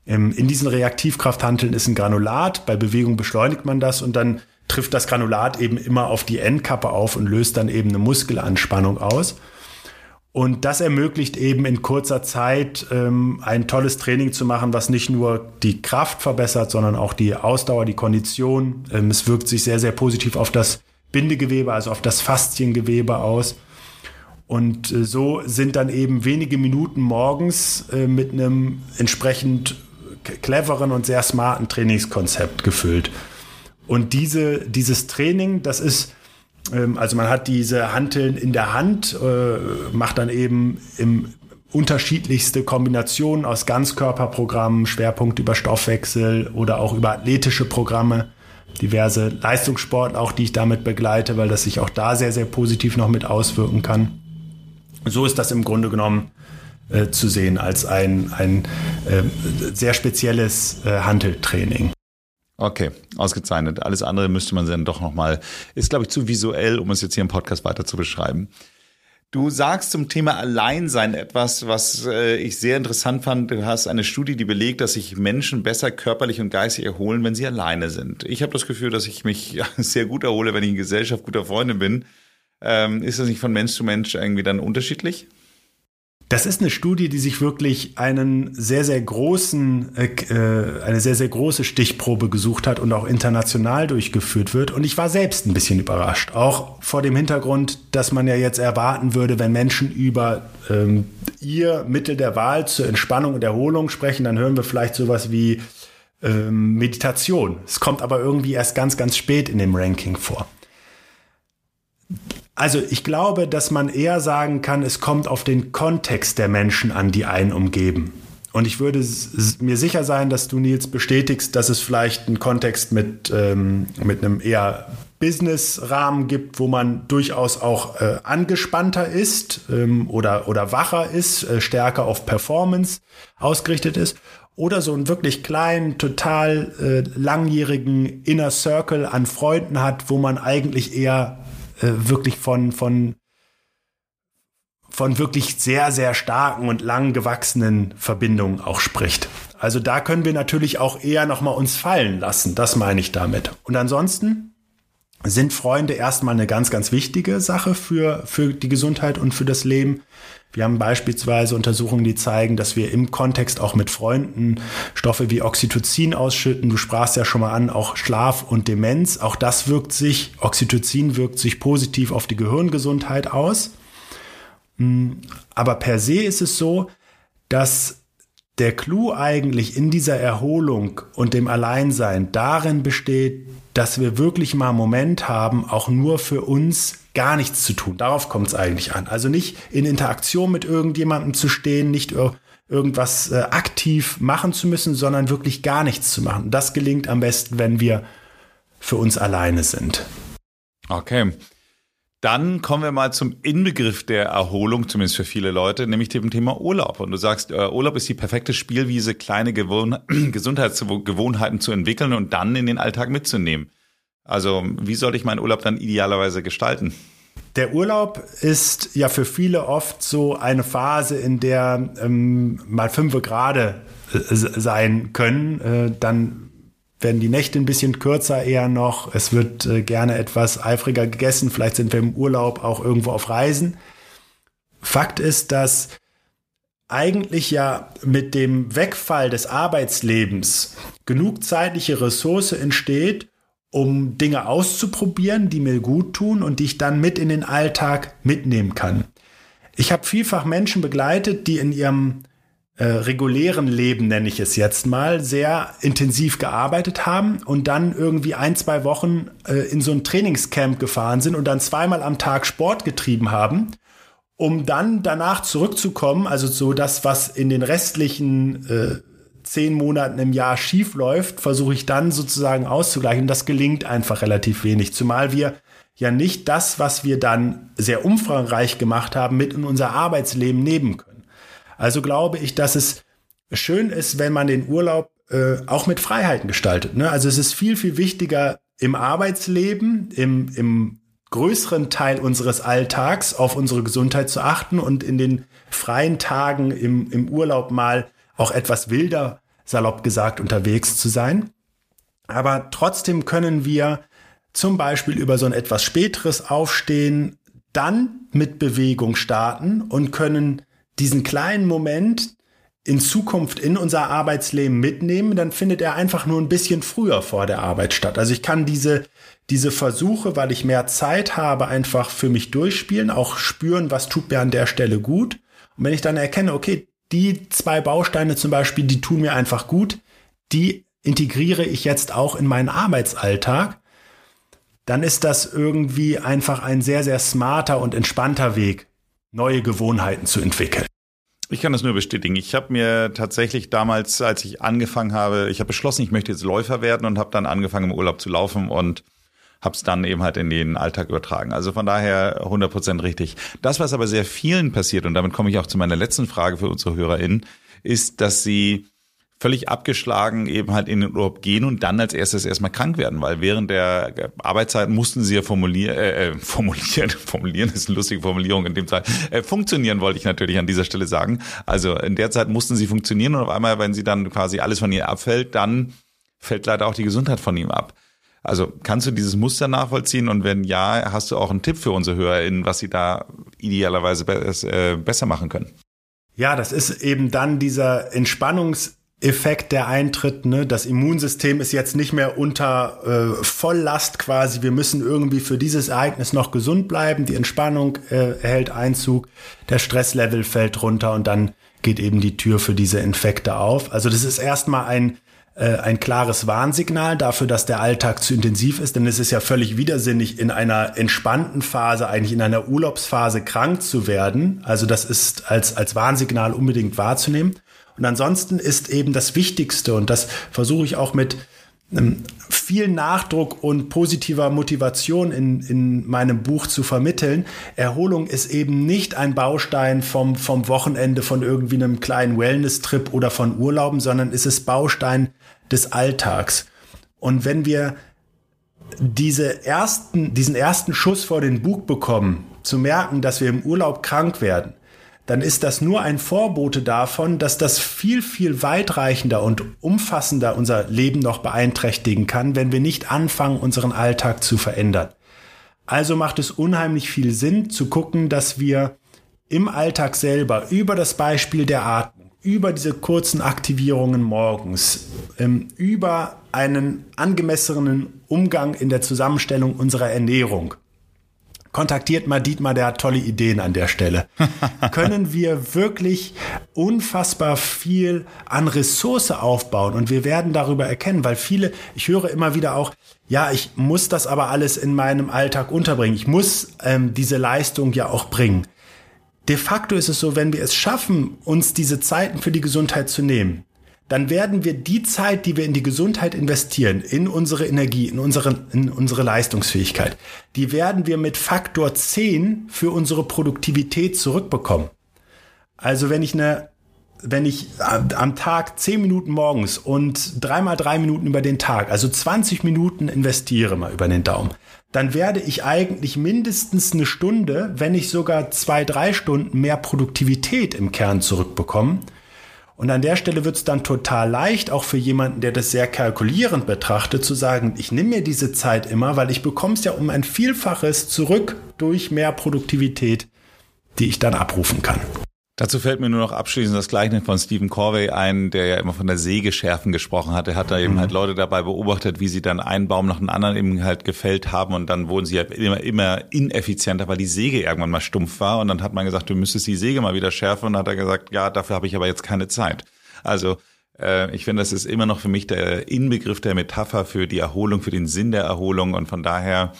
ähm, in diesen Reaktivkrafthanteln ist ein Granulat. Bei Bewegung beschleunigt man das und dann trifft das Granulat eben immer auf die Endkappe auf und löst dann eben eine Muskelanspannung aus. Und das ermöglicht eben in kurzer Zeit ähm, ein tolles Training zu machen, was nicht nur die Kraft verbessert, sondern auch die Ausdauer, die Kondition. Ähm, es wirkt sich sehr, sehr positiv auf das Bindegewebe, also auf das Fasziengewebe aus. Und äh, so sind dann eben wenige Minuten morgens äh, mit einem entsprechend cleveren und sehr smarten Trainingskonzept gefüllt. Und diese, dieses Training, das ist Ähm, also man hat diese Hanteln in der Hand, äh, macht dann eben im unterschiedlichste Kombinationen aus Ganzkörperprogrammen, Schwerpunkt über Stoffwechsel oder auch über athletische Programme, diverse Leistungssporten auch, die ich damit begleite, weil das sich auch da sehr, sehr positiv noch mit auswirken kann. So ist das im Grunde genommen äh, zu sehen als ein, ein äh, sehr spezielles äh, Handeltraining. Okay, ausgezeichnet. Alles andere müsste man dann doch nochmal, ist glaube ich zu visuell, um es jetzt hier im Podcast weiter zu beschreiben. Du sagst zum Thema Alleinsein etwas, was äh, ich sehr interessant fand. Du hast eine Studie, die belegt, dass sich Menschen besser körperlich und geistig erholen, wenn sie alleine sind. Ich habe das Gefühl, dass ich mich sehr gut erhole, wenn ich in Gesellschaft guter Freunde bin. Ähm, ist das nicht von Mensch zu Mensch irgendwie dann unterschiedlich? Das ist eine Studie, die sich wirklich einen sehr, sehr großen, äh, äh, eine sehr, sehr große Stichprobe gesucht hat und auch international durchgeführt wird. Und ich war selbst ein bisschen überrascht. Auch vor dem Hintergrund, dass man ja jetzt erwarten würde, wenn Menschen über ähm, ihr Mittel der Wahl zur Entspannung und Erholung sprechen, dann hören wir vielleicht sowas wie ähm, Meditation. Es kommt aber irgendwie erst ganz, ganz spät in dem Ranking vor. Also ich glaube, dass man eher sagen kann, es kommt auf den Kontext der Menschen an, die einen umgeben. Und ich würde mir sicher sein, dass du, Nils, bestätigst, dass es vielleicht einen Kontext mit, ähm, mit einem eher Business-Rahmen gibt, wo man durchaus auch äh, angespannter ist ähm, oder, oder wacher ist, äh, stärker auf Performance ausgerichtet ist. Oder so einen wirklich kleinen, total äh, langjährigen Inner Circle an Freunden hat, wo man eigentlich eher wirklich von, von, von wirklich sehr, sehr starken und lang gewachsenen Verbindungen auch spricht. Also da können wir natürlich auch eher nochmal uns fallen lassen. Das meine ich damit. Und ansonsten sind Freunde erstmal eine ganz, ganz wichtige Sache für, für die Gesundheit und für das Leben. Wir haben beispielsweise Untersuchungen, die zeigen, dass wir im Kontext auch mit Freunden Stoffe wie Oxytocin ausschütten. Du sprachst ja schon mal an, auch Schlaf und Demenz. Auch das wirkt sich, Oxytocin wirkt sich positiv auf die Gehirngesundheit aus. Hm, aber per se ist es so, dass der Clou eigentlich in dieser Erholung und dem Alleinsein darin besteht, dass wir wirklich mal einen Moment haben, auch nur für uns gar nichts zu tun. Darauf kommt es eigentlich an. Also nicht in Interaktion mit irgendjemandem zu stehen, nicht irgendwas äh, aktiv machen zu müssen, sondern wirklich gar nichts zu machen. Das gelingt am besten, wenn wir für uns alleine sind. Okay. Dann kommen wir mal zum Inbegriff der Erholung, zumindest für viele Leute, nämlich dem Thema Urlaub. Und du sagst, äh, Urlaub ist die perfekte Spielwiese, kleine Gewohn Gesundheitsgewohnheiten zu entwickeln und dann in den Alltag mitzunehmen. Also wie soll ich meinen Urlaub dann idealerweise gestalten? Der Urlaub ist ja für viele oft so eine Phase, in der ähm, mal fünf Grade äh, sein können. Äh, dann werden die Nächte ein bisschen kürzer eher noch. Es wird äh, gerne etwas eifriger gegessen. Vielleicht sind wir im Urlaub auch irgendwo auf Reisen. Fakt ist, dass eigentlich ja mit dem Wegfall des Arbeitslebens genug zeitliche Ressource entsteht, um Dinge auszuprobieren, die mir gut tun und die ich dann mit in den Alltag mitnehmen kann. Ich habe vielfach Menschen begleitet, die in ihrem äh, regulären Leben, nenne ich es jetzt mal, sehr intensiv gearbeitet haben und dann irgendwie ein, zwei Wochen äh, in so ein Trainingscamp gefahren sind und dann zweimal am Tag Sport getrieben haben, um dann danach zurückzukommen, also so das, was in den restlichen äh, zehn Monaten im Jahr schief läuft, versuche ich dann sozusagen auszugleichen. Das gelingt einfach relativ wenig, zumal wir ja nicht das, was wir dann sehr umfangreich gemacht haben, mit in unser Arbeitsleben nehmen können. Also glaube ich, dass es schön ist, wenn man den Urlaub äh, auch mit Freiheiten gestaltet. Ne? Also es ist viel, viel wichtiger im Arbeitsleben, im, im größeren Teil unseres Alltags auf unsere Gesundheit zu achten und in den freien Tagen im, im Urlaub mal auch etwas wilder, salopp gesagt, unterwegs zu sein. Aber trotzdem können wir zum Beispiel über so ein etwas späteres Aufstehen dann mit Bewegung starten und können diesen kleinen Moment in Zukunft in unser Arbeitsleben mitnehmen, dann findet er einfach nur ein bisschen früher vor der Arbeit statt. Also ich kann diese, diese Versuche, weil ich mehr Zeit habe, einfach für mich durchspielen, auch spüren, was tut mir an der Stelle gut. Und wenn ich dann erkenne, okay, die zwei Bausteine zum Beispiel, die tun mir einfach gut, die integriere ich jetzt auch in meinen Arbeitsalltag, dann ist das irgendwie einfach ein sehr, sehr smarter und entspannter Weg, neue Gewohnheiten zu entwickeln. Ich kann das nur bestätigen. Ich habe mir tatsächlich damals, als ich angefangen habe, ich habe beschlossen, ich möchte jetzt Läufer werden und habe dann angefangen im Urlaub zu laufen und habe es dann eben halt in den Alltag übertragen. Also von daher 100% richtig. Das, was aber sehr vielen passiert, und damit komme ich auch zu meiner letzten Frage für unsere HörerInnen, ist, dass sie völlig abgeschlagen eben halt in den Urlaub gehen und dann als erstes erstmal krank werden, weil während der Arbeitszeit mussten sie ja formulieren, äh, äh formulieren, formulieren ist eine lustige Formulierung in dem Fall, äh, funktionieren wollte ich natürlich an dieser Stelle sagen. Also in der Zeit mussten sie funktionieren und auf einmal, wenn sie dann quasi alles von ihnen abfällt, dann fällt leider auch die Gesundheit von ihm ab. Also kannst du dieses Muster nachvollziehen und wenn ja, hast du auch einen Tipp für unsere HörerInnen, was sie da idealerweise äh, besser machen können? Ja, das ist eben dann dieser Entspannungs- Effekt, der eintritt. Ne? Das Immunsystem ist jetzt nicht mehr unter äh, Volllast quasi. Wir müssen irgendwie für dieses Ereignis noch gesund bleiben. Die Entspannung äh, hält Einzug, der Stresslevel fällt runter und dann geht eben die Tür für diese Infekte auf. Also das ist erstmal ein äh, ein klares Warnsignal dafür, dass der Alltag zu intensiv ist, denn es ist ja völlig widersinnig, in einer entspannten Phase, eigentlich in einer Urlaubsphase krank zu werden. Also das ist als, als Warnsignal unbedingt wahrzunehmen. Und ansonsten ist eben das Wichtigste, und das versuche ich auch mit ähm, viel Nachdruck und positiver Motivation in, in meinem Buch zu vermitteln. Erholung ist eben nicht ein Baustein vom, vom Wochenende, von irgendwie einem kleinen Wellness-Trip oder von Urlauben, sondern es ist Baustein des Alltags. Und wenn wir diese ersten, diesen ersten Schuss vor den Bug bekommen, zu merken, dass wir im Urlaub krank werden, dann ist das nur ein Vorbote davon, dass das viel, viel weitreichender und umfassender unser Leben noch beeinträchtigen kann, wenn wir nicht anfangen, unseren Alltag zu verändern. Also macht es unheimlich viel Sinn zu gucken, dass wir im Alltag selber über das Beispiel der Atmung, über diese kurzen Aktivierungen morgens, ähm, über einen angemessenen Umgang in der Zusammenstellung unserer Ernährung, kontaktiert mal Dietmar, der hat tolle Ideen an der Stelle. Können wir wirklich unfassbar viel an Ressource aufbauen und wir werden darüber erkennen, weil viele, ich höre immer wieder auch, ja, ich muss das aber alles in meinem Alltag unterbringen. Ich muss ähm, diese Leistung ja auch bringen. De facto ist es so, wenn wir es schaffen, uns diese Zeiten für die Gesundheit zu nehmen, dann werden wir die Zeit, die wir in die Gesundheit investieren, in unsere Energie, in unsere, in unsere Leistungsfähigkeit, die werden wir mit Faktor 10 für unsere Produktivität zurückbekommen. Also wenn ich eine wenn ich am Tag 10 Minuten morgens und dreimal drei Minuten über den Tag, also 20 Minuten investiere mal über den Daumen, dann werde ich eigentlich mindestens eine Stunde, wenn nicht sogar zwei, drei Stunden mehr Produktivität im Kern zurückbekommen. Und an der Stelle wird es dann total leicht, auch für jemanden, der das sehr kalkulierend betrachtet, zu sagen, ich nehme mir diese Zeit immer, weil ich bekomme es ja um ein Vielfaches zurück durch mehr Produktivität, die ich dann abrufen kann. Dazu fällt mir nur noch abschließend das Gleichnis von Stephen Corvey ein, der ja immer von der Säge schärfen gesprochen hat. Er hat da eben mhm. halt Leute dabei beobachtet, wie sie dann einen Baum nach dem anderen eben halt gefällt haben und dann wurden sie halt immer, immer ineffizienter, weil die Säge irgendwann mal stumpf war und dann hat man gesagt, du müsstest die Säge mal wieder schärfen und dann hat er gesagt, ja, dafür habe ich aber jetzt keine Zeit. Also äh, ich finde, das ist immer noch für mich der Inbegriff der Metapher für die Erholung, für den Sinn der Erholung und von daher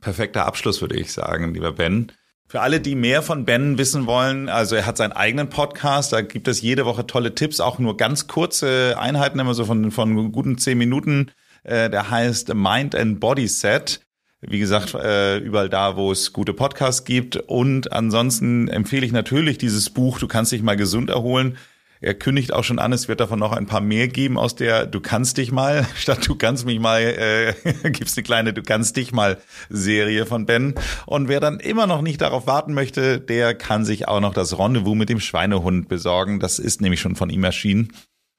perfekter Abschluss, würde ich sagen, lieber Ben. Für alle, die mehr von Ben wissen wollen, also er hat seinen eigenen Podcast, da gibt es jede Woche tolle Tipps, auch nur ganz kurze Einheiten, immer so von, von guten zehn Minuten. Äh, der heißt Mind and Body Set. Wie gesagt, äh, überall da, wo es gute Podcasts gibt. Und ansonsten empfehle ich natürlich dieses Buch, Du kannst dich mal gesund erholen. Er kündigt auch schon an, es wird davon noch ein paar mehr geben aus der Du kannst dich mal, statt Du kannst mich mal, äh, gibt's eine kleine Du kannst dich mal Serie von Ben. Und wer dann immer noch nicht darauf warten möchte, der kann sich auch noch das Rendezvous mit dem Schweinehund besorgen. Das ist nämlich schon von ihm erschienen.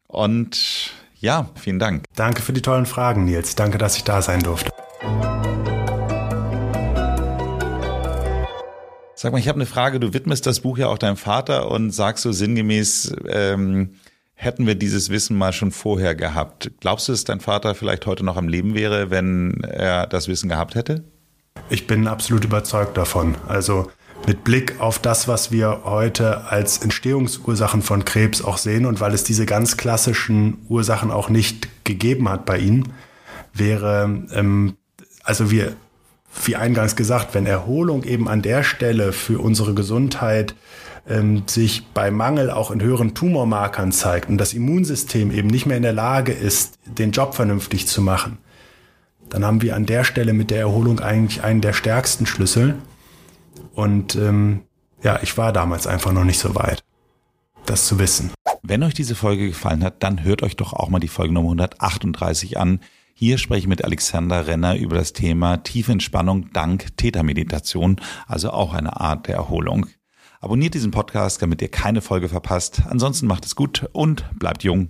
Und ja, vielen Dank. Danke für die tollen Fragen, Nils. Danke, dass ich da sein durfte. Sag mal, ich habe eine Frage. Du widmest das Buch ja auch deinem Vater und sagst so sinngemäß, ähm, hätten wir dieses Wissen mal schon vorher gehabt. Glaubst du, dass dein Vater vielleicht heute noch am Leben wäre, wenn er das Wissen gehabt hätte? Ich bin absolut überzeugt davon. Also mit Blick auf das, was wir heute als Entstehungsursachen von Krebs auch sehen und weil es diese ganz klassischen Ursachen auch nicht gegeben hat bei ihm, wäre ähm, also wir, wie eingangs gesagt, wenn Erholung eben an der Stelle für unsere Gesundheit ähm, sich bei Mangel auch in höheren Tumormarkern zeigt und das Immunsystem eben nicht mehr in der Lage ist, den Job vernünftig zu machen, dann haben wir an der Stelle mit der Erholung eigentlich einen der stärksten Schlüssel. Und ähm, ja, ich war damals einfach noch nicht so weit, das zu wissen. Wenn euch diese Folge gefallen hat, dann hört euch doch auch mal die Folge Nummer 138 an. Hier spreche ich mit Alexander Renner über das Thema tiefe Entspannung dank Tätermeditation, also auch eine Art der Erholung. Abonniert diesen Podcast, damit ihr keine Folge verpasst. Ansonsten macht es gut und bleibt jung.